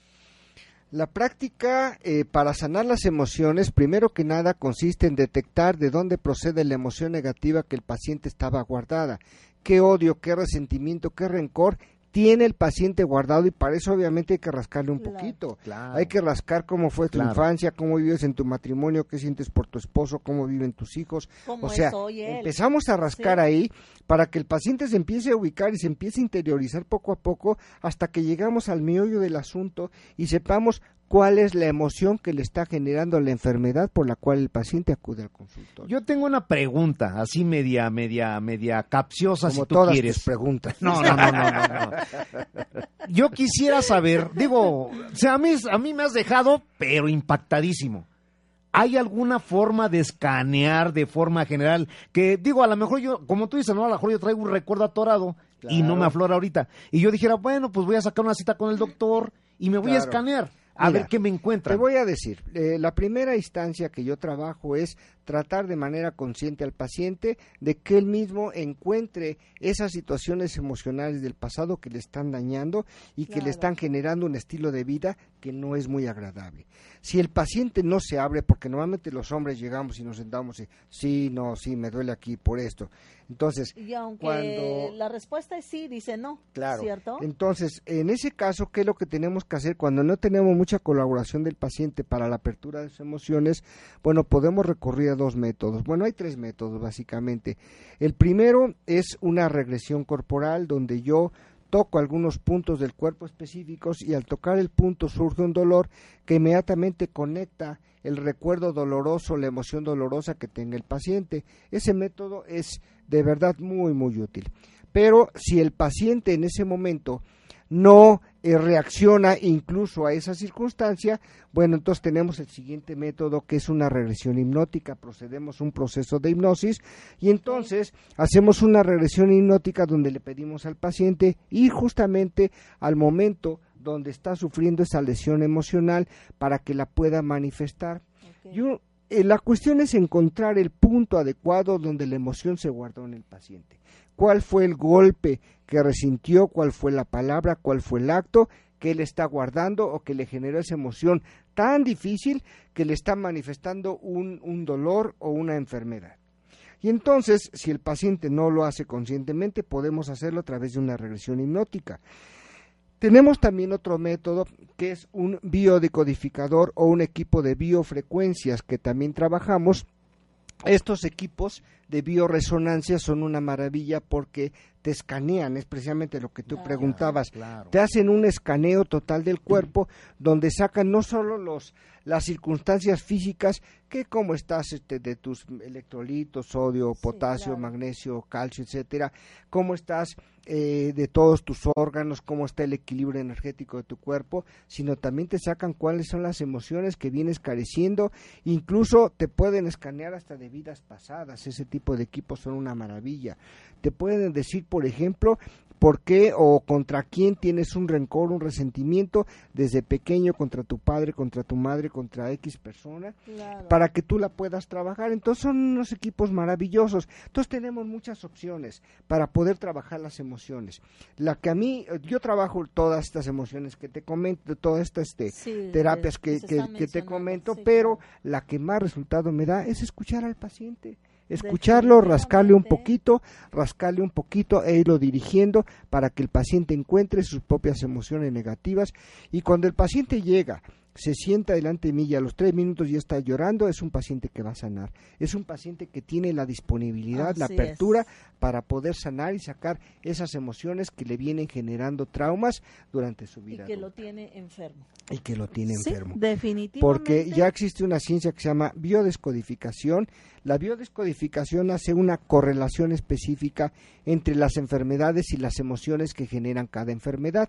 La práctica eh, para sanar las emociones, primero que nada, consiste en detectar de dónde procede la emoción negativa que el paciente estaba guardada. Qué odio, qué resentimiento, qué rencor tiene el paciente guardado y para eso obviamente hay que rascarle un poquito. Hay que rascar cómo fue tu infancia, cómo vives en tu matrimonio, qué sientes por tu esposo, cómo viven tus hijos. O sea, empezamos a rascar ahí para que el paciente se empiece a ubicar y se empiece a interiorizar poco a poco hasta que llegamos al meollo del asunto y sepamos cuál es la emoción que le está generando la enfermedad por la cual el paciente acude al consultorio. Yo tengo una pregunta, así media, media, media capciosa, Como si tú todas quieres. tus preguntas. No, no, no, no, no. [laughs] Yo quisiera saber, digo, o sea, a mí, a mí me has dejado, pero impactadísimo. ¿Hay alguna forma de escanear de forma general? Que digo, a lo mejor yo, como tú dices, no, a lo mejor yo traigo un recuerdo atorado y no me aflora ahorita. Y yo dijera, bueno, pues voy a sacar una cita con el doctor y me voy a escanear a Mira, ver qué me encuentra. Te voy a decir, eh, la primera instancia que yo trabajo es tratar de manera consciente al paciente de que él mismo encuentre esas situaciones emocionales del pasado que le están dañando y que Claro. le están generando un estilo de vida que no es muy agradable. Si el paciente no se abre, porque normalmente los hombres llegamos y nos sentamos y, sí, no, sí, me duele aquí por esto. Entonces, Y aunque cuando... la respuesta es sí, dice no. Claro. ¿Cierto? Entonces, en ese caso, ¿qué es lo que tenemos que hacer cuando no tenemos mucha colaboración del paciente para la apertura de sus emociones? Bueno, podemos recurrir dos métodos. Bueno, hay tres métodos básicamente. El primero es una regresión corporal donde yo toco algunos puntos del cuerpo específicos y al tocar el punto surge un dolor que inmediatamente conecta el recuerdo doloroso, la emoción dolorosa que tenga el paciente. Ese método es de verdad muy, muy útil. Pero si el paciente en ese momento no eh, reacciona incluso a esa circunstancia, bueno, entonces tenemos el siguiente método que es una regresión hipnótica, procedemos un proceso de hipnosis y entonces hacemos una regresión hipnótica donde le pedimos al paciente ir justamente al momento donde está sufriendo esa lesión emocional para que la pueda manifestar. Ok. Yo- eh, la cuestión es encontrar el punto adecuado donde la emoción se guardó en el paciente. ¿Cuál fue el golpe que resintió? ¿Cuál fue la palabra? ¿Cuál fue el acto que él está guardando o que le generó esa emoción tan difícil que le está manifestando un, un dolor o una enfermedad? Y entonces, si el paciente no lo hace conscientemente, podemos hacerlo a través de una regresión hipnótica. Tenemos también otro método que es un biodecodificador o un equipo de biofrecuencias que también trabajamos. Estos equipos de bioresonancia son una maravilla porque te escanean, es precisamente lo que tú Claro. preguntabas. Claro. Te hacen un escaneo total del cuerpo donde sacan no solo los las circunstancias físicas que cómo estás este, de tus electrolitos, sodio, Sí, potasio, claro. magnesio, calcio, etcétera, cómo estás eh, de todos tus órganos, cómo está el equilibrio energético de tu cuerpo, sino también te sacan cuáles son las emociones que vienes careciendo, incluso te pueden escanear hasta de vidas pasadas, ese tipo de equipos son una maravilla. Te pueden decir, por ejemplo, por qué o contra quién tienes un rencor, un resentimiento desde pequeño contra tu padre, contra tu madre, contra X persona Claro. para que tú la puedas trabajar. Entonces son unos equipos maravillosos. Entonces tenemos muchas opciones para poder trabajar las emociones. La que a mí, yo trabajo todas estas emociones que te comento, todas estas este, Sí, terapias que que, te comento, sí, pero la que más resultado me da es escuchar al paciente. Escucharlo, rascarle un poquito, rascarle un poquito e irlo dirigiendo para que el paciente encuentre sus propias emociones negativas. Y cuando el paciente llega se sienta delante de mí y a los tres minutos ya está llorando, es un paciente que va a sanar. Es un paciente que tiene la disponibilidad, la apertura es. para poder sanar y sacar esas emociones que le vienen generando traumas durante su Y vida que lo tiene enfermo. y que lo tiene Sí, enfermo. definitivamente. Porque ya existe una ciencia que se llama biodescodificación. La biodescodificación hace una correlación específica entre las enfermedades y las emociones que generan cada enfermedad.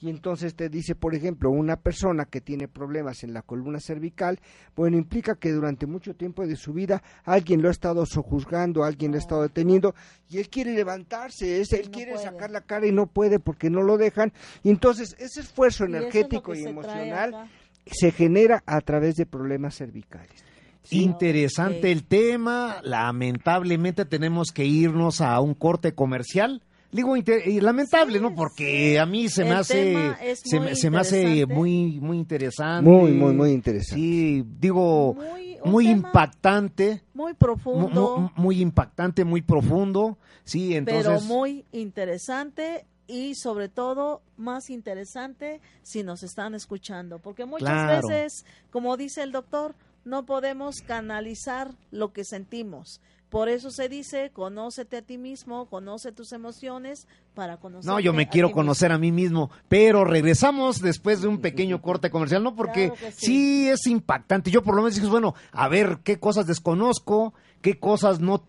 Y entonces te dice, por ejemplo, una persona que tiene problemas problemas en la columna cervical, bueno, implica que durante mucho tiempo de su vida alguien lo ha estado sojuzgando, alguien lo ha estado deteniendo y él quiere levantarse, es, él no quiere puede. sacar la cara y no puede porque no lo dejan. Y entonces ese esfuerzo Y es energético y se emocional se genera a través de problemas cervicales. Interesante el tema. Lamentablemente tenemos que irnos a un corte comercial. Digo, inter- y lamentable, Sí, ¿no? Porque a mí se me El hace, se, muy me- se me hace interesante. muy, muy interesante. Muy, muy, muy interesante. Sí, digo, Muy- impactante, Muy mu- profundo. mu- muy impactante, muy profundo. Sí, entonces. pero muy interesante y sobre todo más interesante si nos están escuchando, porque muchas Claro. veces, como dice el doctor, no podemos canalizar lo que sentimos. Por eso se dice, conócete a ti mismo, conoce tus emociones para conocer. No, yo me quiero conocer a mí mismo, pero regresamos después de un [laughs] pequeño corte comercial, ¿no? Porque Claro sí. sí. es impactante. Yo por lo menos dije, bueno, a ver qué cosas desconozco, qué cosas no,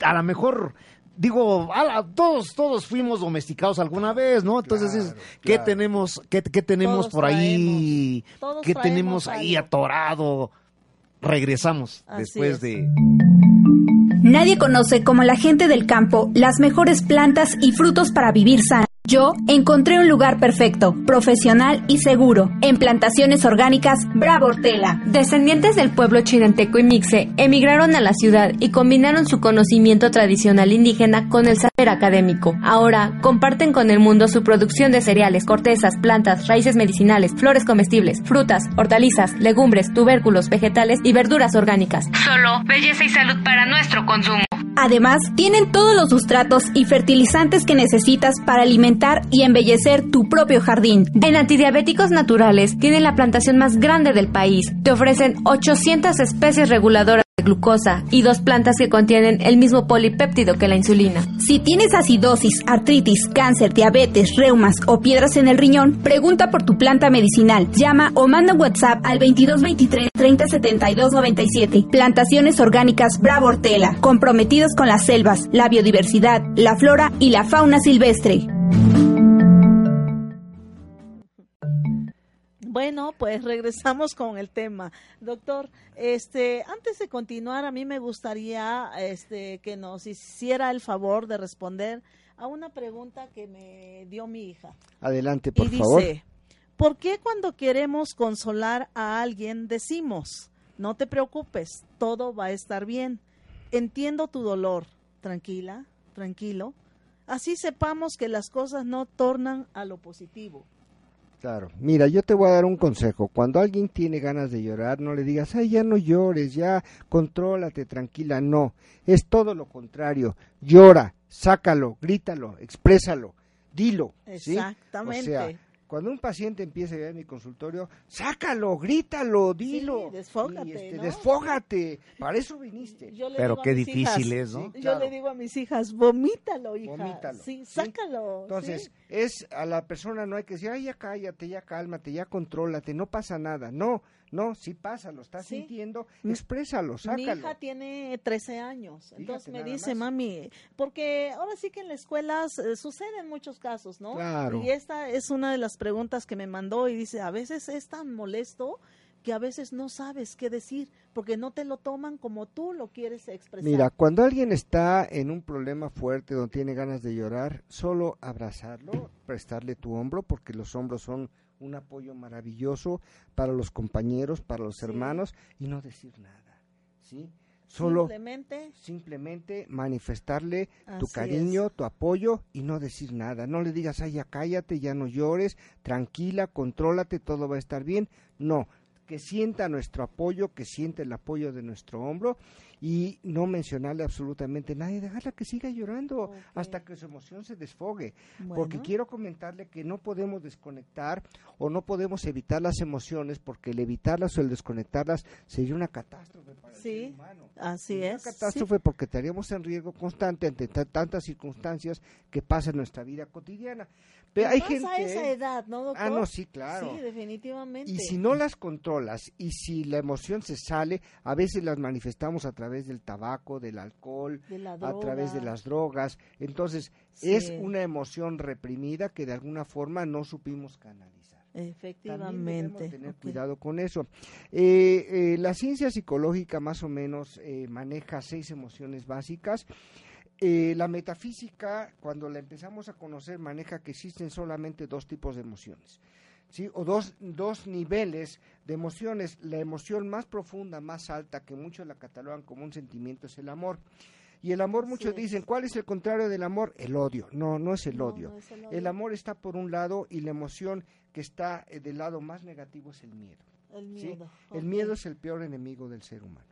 a lo mejor, digo, a la- todos, todos fuimos domesticados alguna vez, ¿no? Entonces, Claro, ¿qué claro. tenemos, qué, qué tenemos Todos por ahí, qué tenemos ahí algo. atorado? Regresamos Así después es. de... Nadie conoce como la gente del campo las mejores plantas y frutos para vivir sano. Yo encontré un lugar perfecto, profesional y seguro. En plantaciones orgánicas Bravo Hortela. Descendientes del pueblo chinanteco y mixe emigraron a la ciudad y combinaron su conocimiento tradicional indígena con el saber académico. Ahora comparten con el mundo su producción de cereales, cortezas, plantas, raíces medicinales, flores comestibles, frutas, hortalizas, legumbres, tubérculos, vegetales y verduras orgánicas. Solo belleza y salud para nuestro consumo. Además, tienen todos los sustratos y fertilizantes que necesitas para alimentar y embellecer tu propio jardín. En antidiabéticos naturales tienen la plantación más grande del país. Te ofrecen 800 especies reguladoras glucosa y dos plantas que contienen el mismo polipéptido que la insulina. Si tienes acidosis, artritis, cáncer, diabetes, reumas o piedras en el riñón, pregunta por tu planta medicinal. Llama o manda WhatsApp al 2223 30 72 97. Plantaciones orgánicas Bravo Hortela, comprometidos con las selvas, la biodiversidad, la flora y la fauna silvestre. Bueno, pues regresamos con el tema. Doctor, este, antes de continuar, a mí me gustaría este, que nos hiciera el favor de responder a una pregunta que me dio mi hija. Adelante, por y favor. dice, ¿por qué cuando queremos consolar a alguien decimos, no te preocupes, todo va a estar bien? Entiendo tu dolor, tranquila, tranquilo. Así sepamos que las cosas no tornan a lo positivo. Claro, mira, yo te voy a dar un consejo. Cuando alguien tiene ganas de llorar, no le digas, ay, ya no llores, ya contrólate, tranquila. No, es todo lo contrario. Llora, sácalo, grítalo, exprésalo, dilo. Exactamente. Cuando un paciente empieza a ir a mi consultorio, sácalo, grítalo, dilo. desfógate, y, este, ¿no? Desfógate, para eso viniste. Yo le Pero digo a qué mis difícil hijas- es, ¿no? Sí, Yo le digo a mis hijas, vomítalo, hija. Vomítalo, Sí, ¿sí? sácalo. Entonces, sí. es a la persona no hay que decir, ay, ya cállate, ya cálmate, ya contrólate, no pasa nada. No, no, sí pasa, lo estás Sí. sintiendo, Mi- exprésalo, Mi sácalo. hija tiene 13 años, entonces me dice, más. mami, porque ahora sí que en la escuela eh, suceden muchos casos, ¿no? Claro. Y esta es una de las preguntas que me mandó y dice, a veces es tan molesto que a veces no sabes qué decir, porque no te lo toman como tú lo quieres expresar. Mira, cuando alguien está en un problema fuerte donde tiene ganas de llorar, solo abrazarlo, prestarle tu hombro, porque los hombros son un apoyo maravilloso para los compañeros, para los Sí. hermanos, y no decir nada, ¿sí? Solo Simplemente, simplemente manifestarle tu cariño, tu apoyo y no decir nada. No le digas, ay, ya cállate, ya no llores, tranquila, contrólate, todo va a estar bien. No, que sienta nuestro apoyo, que siente el apoyo de nuestro hombro y no mencionarle absolutamente nada y dejarla que siga llorando hasta que su emoción se desfogue. Porque quiero comentarle que no podemos desconectar o no podemos evitar las emociones porque el evitarlas o el desconectarlas sería una catástrofe para el Sí, ser humano. así Una es. sí. catástrofe porque estaríamos en riesgo constante ante ta- tantas circunstancias que pasan en nuestra vida cotidiana. Pero hay gente a esa edad, ¿no, doctor? Ah, no, sí, claro. Sí, definitivamente. y si no las controlas y si la emoción se sale, a veces las manifestamos a través del tabaco, del alcohol, De a través de las drogas. Entonces, Sí. es una emoción reprimida que de alguna forma no supimos canalizar. Efectivamente. También tener cuidado con eso. Eh, eh, la ciencia psicológica más o menos eh, maneja seis emociones básicas. Eh, la metafísica, cuando la empezamos a conocer, maneja que existen solamente dos tipos de emociones. ¿sí? O dos, dos niveles de emociones. La emoción más profunda, más alta, que muchos la catalogan como un sentimiento, es el amor. Y el amor, muchos dicen, ¿cuál es el contrario del amor? El odio. No, no es el No, odio. no es el amor está por un lado y la emoción que está eh, del lado más negativo es el miedo. El miedo es el peor enemigo del ser humano.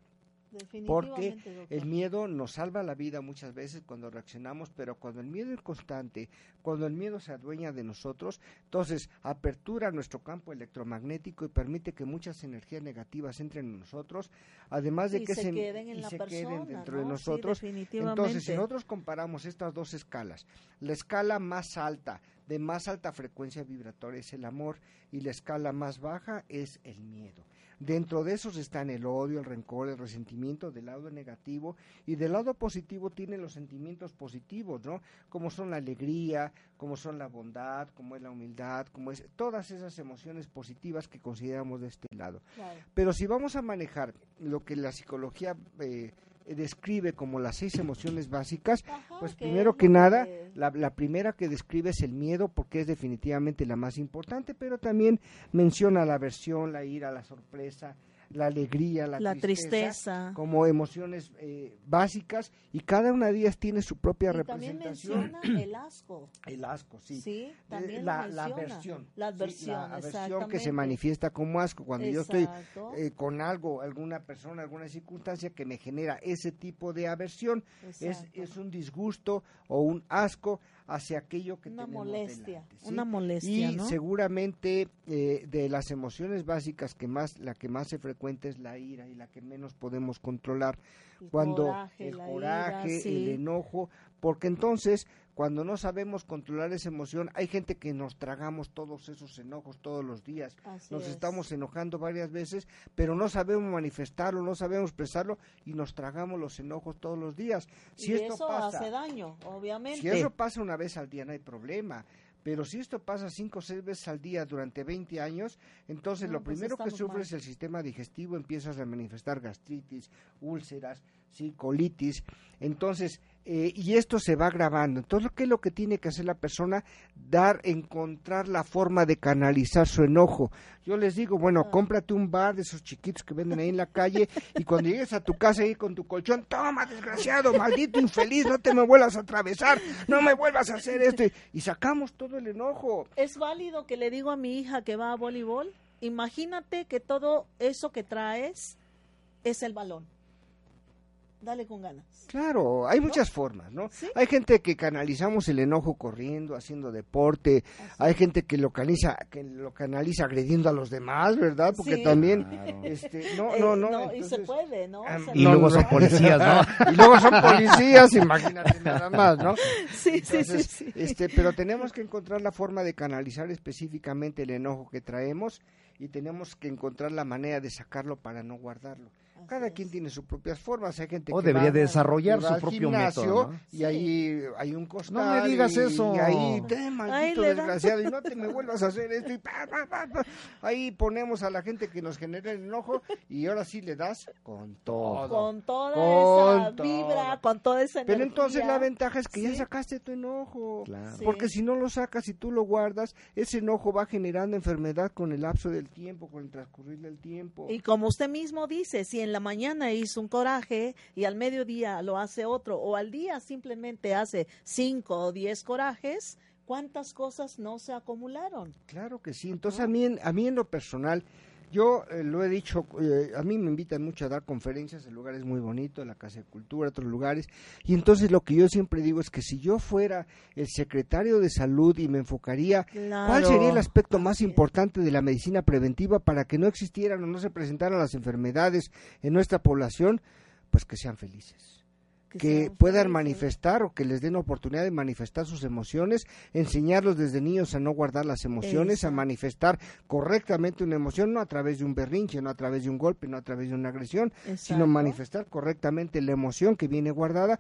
Porque doctor. el miedo nos salva la vida muchas veces cuando reaccionamos, pero cuando el miedo es constante, cuando el miedo se adueña de nosotros, entonces apertura nuestro campo electromagnético y permite que muchas energías negativas entren en nosotros, además de Y que se queden en y la se persona, queden dentro de nosotros. Entonces, si nosotros comparamos estas dos escalas, la escala más alta, de más alta frecuencia vibratoria es el amor y la escala más baja es el miedo. Dentro de esos están el odio, el rencor, el resentimiento del lado negativo y del lado positivo tienen los sentimientos positivos, ¿no? Como son la alegría, como son la bondad, como es la humildad, como es todas esas emociones positivas que consideramos de este lado. Claro. Pero si vamos a manejar lo que la psicología eh, describe como las seis emociones básicas, Ajá, pues que primero que nada, que- la, la primera que describe es el miedo porque es definitivamente la más importante, pero también menciona la aversión, la ira, la sorpresa, la alegría, la, la tristeza, tristeza. como emociones eh, básicas y cada una de ellas tiene su propia Y también representación. menciona [clears throat] el asco. El asco, sí. Sí, Eh, también la, la aversión. La sí, aversión, la aversión que se manifiesta como asco. Cuando yo estoy eh, con algo, alguna persona, alguna circunstancia que me genera ese tipo de aversión, es, es un disgusto o un asco hacia aquello que una tenemos molestia, delante, ¿sí? una molestia, y ¿no? seguramente eh, de las emociones básicas que más la que más se frecuenta es la ira y la que menos podemos controlar El cuando coraje, el coraje, ira, el enojo, porque entonces cuando no sabemos controlar esa emoción, hay gente que nos tragamos todos esos enojos todos los días. Así Nos es. estamos enojando varias veces, pero no sabemos manifestarlo, no sabemos expresarlo y nos tragamos los enojos todos los días. Si y esto eso pasa, hace daño, obviamente. si eso pasa una vez al día no hay problema. Pero si esto pasa cinco o seis veces al día durante 20 años, entonces No, lo pues primero que estamos sufre mal. es el sistema digestivo, empiezas a manifestar gastritis, úlceras, sí, colitis. Entonces, eh, y esto se va agravando. Entonces, ¿qué es lo que tiene que hacer la persona? Dar, encontrar la forma de canalizar su enojo. Yo les digo, bueno, Ah. cómprate un bar de esos chiquitos que venden ahí en la calle y cuando llegues a tu casa ahí con tu colchón, toma, desgraciado, maldito infeliz, no te me vuelvas a atravesar, no me vuelvas a hacer esto. Y, y sacamos todo el enojo. Es válido que le digo a mi hija que va a voleibol. Imagínate que todo eso que traes es el balón. Dale con ganas. Claro, hay muchas formas, ¿no? Sí. Hay gente que canalizamos el enojo corriendo, haciendo deporte, Así. hay gente que lo canaliza, que lo canaliza agrediendo a los demás, ¿verdad? Porque Sí. también, Claro. este, no, Eh, no, no. y se entonces- puede, ¿no? Sea, Y No, luego no. son policías, ¿no? [laughs] y luego son policías, imagínate nada más, ¿no? sí, sí, sí, Entonces, sí. Este, pero tenemos que encontrar la forma de canalizar específicamente el enojo que traemos y tenemos que encontrar la manera de sacarlo para no guardarlo. Así Cada es. quien tiene sus propias formas. Hay gente O que debería va- desarrollar su propio gimnasio método, ¿no? Y Sí. ahí hay un costal. No me digas y- eso. Y ahí, te maldito desgraciado, y no te me [laughs] vuelvas a hacer esto. Y pa, pa, pa, pa. Ahí ponemos a la gente que nos genera el enojo y ahora sí le das con todo. Con toda Con esa todo. vibra, con toda esa energía. Pero entonces la ventaja es que ya sacaste tu enojo. Claro. Sí. Porque si no lo sacas y tú lo guardas, ese enojo va generando enfermedad con el lapso del tiempo, con el transcurrir del tiempo. Y como usted mismo dice, si en la mañana hizo un coraje y al mediodía lo hace otro, o al día simplemente hace cinco o diez corajes, ¿cuántas cosas no se acumularon? Claro que sí. Entonces a mí, en- a mí en lo personal, yo eh, lo he dicho, eh, a mí me invitan mucho a dar conferencias en lugares muy bonitos, la Casa de Cultura, otros lugares, y entonces lo que yo siempre digo es que si yo fuera el secretario de salud y me enfocaría ¿Cuál sería el aspecto más es. importante de la medicina preventiva para que no existieran o no se presentaran las enfermedades en nuestra población? Pues que sean felices. Que, puedan manifestar o que les den oportunidad de manifestar sus emociones, enseñarlos desde niños a no guardar las emociones, a manifestar correctamente una emoción, no a través de un berrinche, no a través de un golpe, no a través de una agresión, sino manifestar correctamente la emoción que viene guardada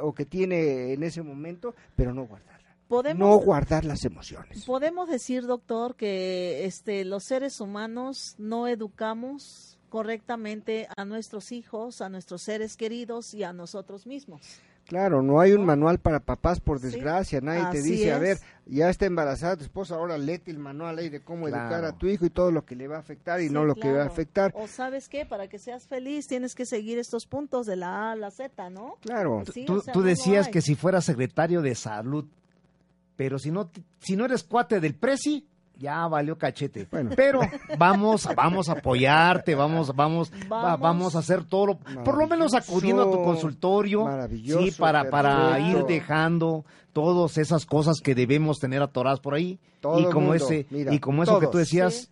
o que tiene en ese momento, pero no guardarla. podemos no guardar las emociones. podemos decir, doctor, que este los seres humanos no educamos correctamente a nuestros hijos, a nuestros seres queridos y a nosotros mismos. Claro, no hay un manual para papás, por Sí, desgracia. Nadie te dice, a ver, ya está embarazada tu esposa, ahora léete el manual ahí de cómo educar a tu hijo y todo lo que le va a afectar y Sí, no lo que va a afectar. O sabes qué, para que seas feliz tienes que seguir estos puntos de la A a la Z, ¿no? Claro. Sí, tú o sea, tú no lo decías que si fuera secretario de salud, pero si no, si no eres cuate del presi, ya valió cachete. Bueno. Pero vamos, vamos a apoyarte, vamos, vamos, va- Vamos. vamos a hacer todo, lo- por lo menos acudiendo a tu consultorio, maravilloso, sí, para, para perfecto. ir dejando todas esas cosas que debemos tener atoradas por ahí. Todo y como mundo, ese, mira, y como eso que tú decías, Sí.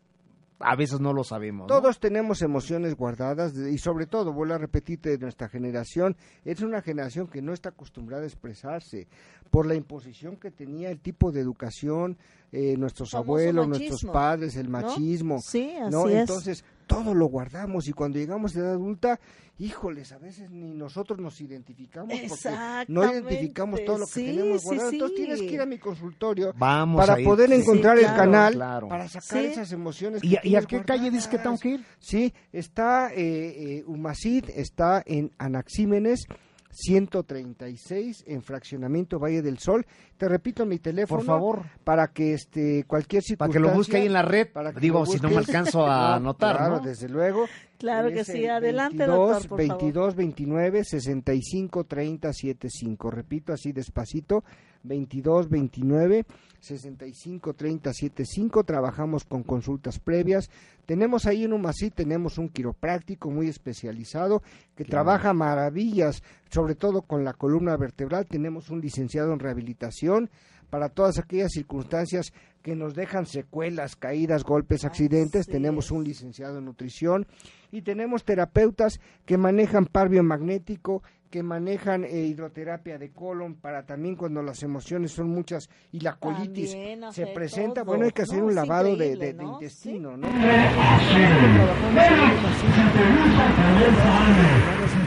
a veces no lo sabemos. ¿no? Todos tenemos emociones guardadas y sobre todo, vuelvo a repetirte, de nuestra generación, es una generación que no está acostumbrada a expresarse por la imposición que tenía el tipo de educación, eh, nuestros Famoso abuelos, nuestros padres, el ¿no? machismo. Sí, así ¿no? es. Entonces, todo lo guardamos y cuando llegamos a edad adulta, híjoles, a veces ni nosotros nos identificamos porque no identificamos todo lo que Sí, tenemos sí, guardado. Entonces sí. tienes que ir a mi consultorio Vamos para ir. poder Sí, encontrar el claro, canal claro. para sacar Sí. esas emociones. que ¿Y, a- ¿Y a tienes qué calle dices que tengo que ir? Sí, está eh, eh, Humacid, está en Anaxímenes 136 en fraccionamiento Valle del Sol. Te repito mi teléfono Por favor. para que este cualquier Para circunstancia que lo busque ahí en la red. para que Digo, si no me alcanzo a [laughs] No, anotar, claro, ¿no? desde luego. Claro que sí, el adelante, 22, doctor, por 22 29 65 30 75. Repito así despacito. 22 29 65 30 75. Trabajamos con consultas previas. Tenemos ahí en Humacid, tenemos un quiropráctico muy especializado que trabaja maravillas, sobre todo con la columna vertebral. Tenemos un licenciado en rehabilitación para todas aquellas circunstancias que nos dejan secuelas, caídas, golpes, accidentes. Así Tenemos un licenciado en nutrición y tenemos terapeutas que manejan par biomagnético, que manejan eh, hidroterapia de colon para también cuando las emociones son muchas y la colitis se presenta, todo, bueno, hay que hacer ¿no? un lavado de, de- de ¿no? intestino, ¿no?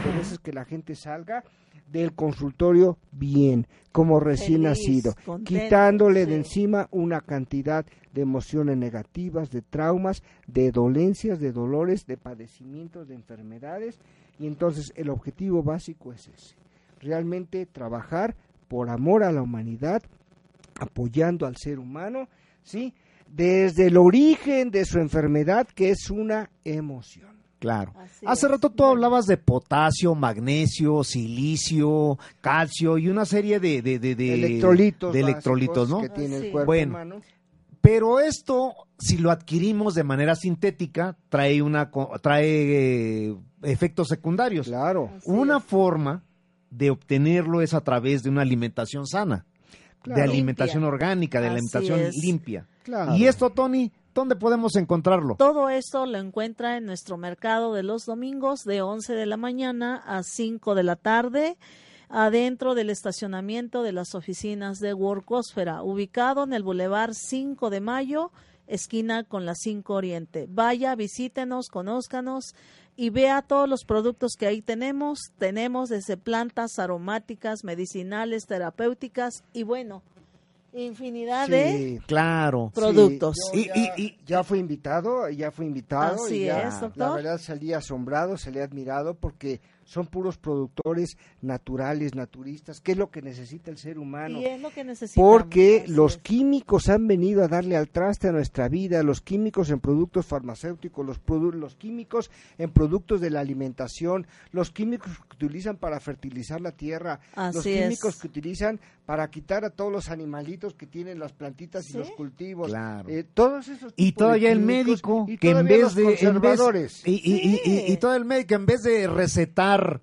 Entonces que la gente salga del consultorio bien, como recién Feliz, nacido, contento, quitándole de sí. encima una cantidad de emociones negativas, de traumas, de dolencias, de dolores, de padecimientos, de enfermedades. Y entonces el objetivo básico es ese, realmente trabajar por amor a la humanidad, apoyando al ser humano, ¿sí? Desde el origen de su enfermedad, que es una emoción. Claro. Así Hace es. rato tú hablabas de potasio, magnesio, silicio, calcio y una serie de, de, de, de- electrolitos, de electrolitos, ¿no? que tiene el cuerpo Bueno, humano. Pero esto, si lo adquirimos de manera sintética, trae una co- trae eh, efectos secundarios. Claro, Así Una es. forma de obtenerlo es a través de una alimentación sana, Claro. de alimentación Limpia. orgánica, de Así alimentación es. limpia. claro. Y esto, Tony, ¿dónde podemos encontrarlo? Todo esto lo encuentra en nuestro mercado de los domingos de 11 de la mañana a 5 de la tarde, adentro del estacionamiento de las oficinas de Workosfera, ubicado en el Boulevard 5 de Mayo, esquina con la 5 Oriente. Vaya, visítenos, conózcanos y vea todos los productos que ahí tenemos. Tenemos desde plantas aromáticas, medicinales, terapéuticas y bueno, infinidad de Sí, Claro. productos. yo Y- ya, y- y- ya fui invitado, ya fui invitado Así y ya, es, doctor. la verdad salí asombrado, salí admirado porque son puros productores naturales, naturistas, que es lo que necesita el ser humano. Y es lo que. Porque los químicos han venido a darle al traste a nuestra vida, los químicos en productos farmacéuticos, los, produ- los químicos en productos de la alimentación, los químicos que utilizan para fertilizar la tierra, los químicos es. que utilizan para quitar a todos los animalitos que tienen las plantitas Sí. y los cultivos. Claro. Eh, todos esos Y todavía el médico y que en vez los de en vez- conservadores. y, y- y- y- y todo el médico en vez de recetar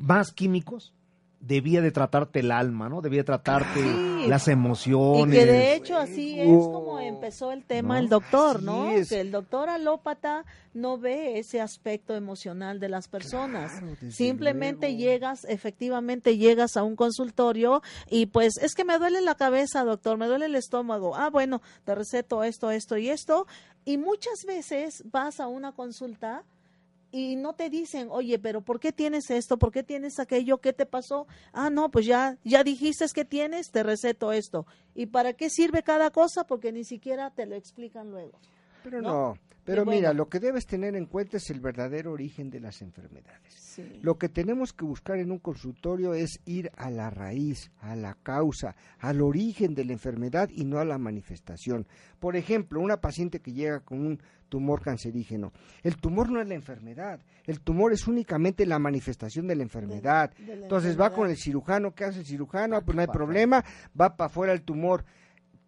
más químicos debía de tratarte el alma, ¿no? Debía de tratarte Sí. Las Y emociones. que de hecho así es Oh. como empezó el tema ¿No? el doctor, ¿no? es. Que el doctor alópata no ve ese aspecto emocional de las personas. Claro, Simplemente luego. llegas, efectivamente llegas a un consultorio y pues es que me duele la cabeza, doctor, me duele el estómago. Ah, bueno, te receto esto, esto y esto. Y muchas veces vas a una consulta y no te dicen, oye, pero ¿por qué tienes esto? ¿Por qué tienes aquello? ¿Qué te pasó? Ah, no, pues ya, ya dijiste que tienes, te receto esto. ¿Y para qué sirve cada cosa? Porque ni siquiera te lo explican luego. Pero ¿no? no, pero mira, lo que debes tener en cuenta es el verdadero origen de las enfermedades. Sí. Lo que tenemos que buscar en un consultorio es ir a la raíz, a la causa, al origen de la enfermedad y no a la manifestación. Por ejemplo, una paciente que llega con un tumor cancerígeno. El tumor no es la enfermedad, el tumor es únicamente la manifestación de la enfermedad. de la Entonces va con el cirujano, ¿qué hace el cirujano? Ah, pues no hay problema, va para afuera el tumor.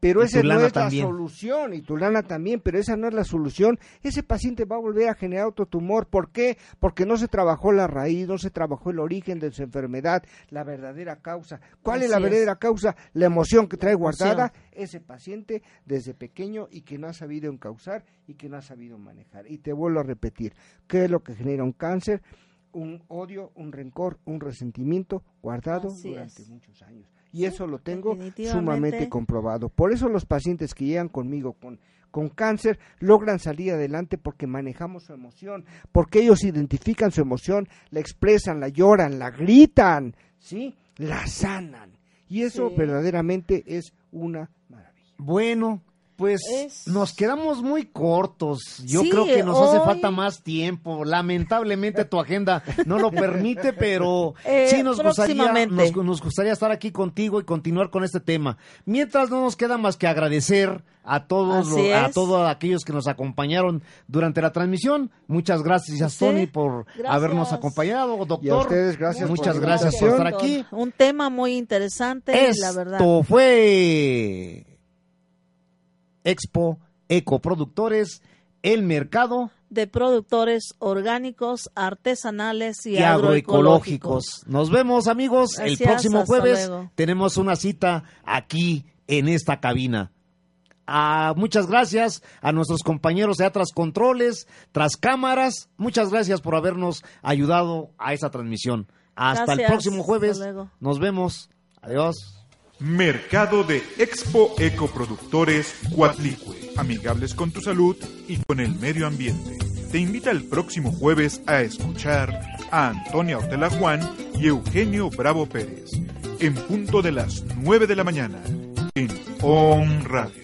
Pero Y esa no es también. la solución, y tu lana también, pero esa no es la solución. Ese paciente va a volver a generar otro tumor. ¿Por qué? Porque no se trabajó la raíz, no se trabajó el origen de su enfermedad, la verdadera causa. ¿Cuál es la es. verdadera causa? La emoción que trae guardada ese paciente desde pequeño y que no ha sabido encauzar y que no ha sabido manejar. Y te vuelvo a repetir, ¿qué es lo que genera un cáncer? Un odio, un rencor, un resentimiento guardado Así durante es. muchos años. Y eso lo tengo sumamente comprobado. Por eso los pacientes que llegan conmigo con, con cáncer logran salir adelante porque manejamos su emoción, porque ellos identifican su emoción, la expresan, la lloran, la gritan, ¿sí? La sanan. Y eso Sí. verdaderamente es una maravilla. Bueno, pues Es- nos quedamos muy cortos. Yo Sí, creo que nos hace falta más tiempo. Lamentablemente tu agenda no lo permite, pero [laughs] Eh, sí nos gustaría, nos, nos gustaría estar aquí contigo y continuar con este tema. Mientras no nos queda más que agradecer a todos, a todos aquellos que nos acompañaron durante la transmisión. Muchas gracias, Sí, Tony, por gracias. habernos acompañado, doctor. Y a ustedes, gracias Muchas gracias por estar aquí. Un tema muy interesante, la verdad. Esto fue Expo Ecoproductores, el mercado De productores orgánicos, artesanales y, y agroecológicos. Nos vemos amigos el próximo jueves. luego. Tenemos una cita aquí en esta cabina. Ah, muchas gracias a nuestros compañeros de Atras Controles, tras cámaras. Muchas gracias por habernos ayudado a esta transmisión. Hasta el próximo jueves. Nos vemos. Adiós. Mercado de Expo Ecoproductores Cuatlicue, amigables con tu salud y con el medio ambiente. Te invita el próximo jueves a escuchar a Antonia Ortela Juan y Eugenio Bravo Pérez, en punto de las 9 de la mañana, en On Radio.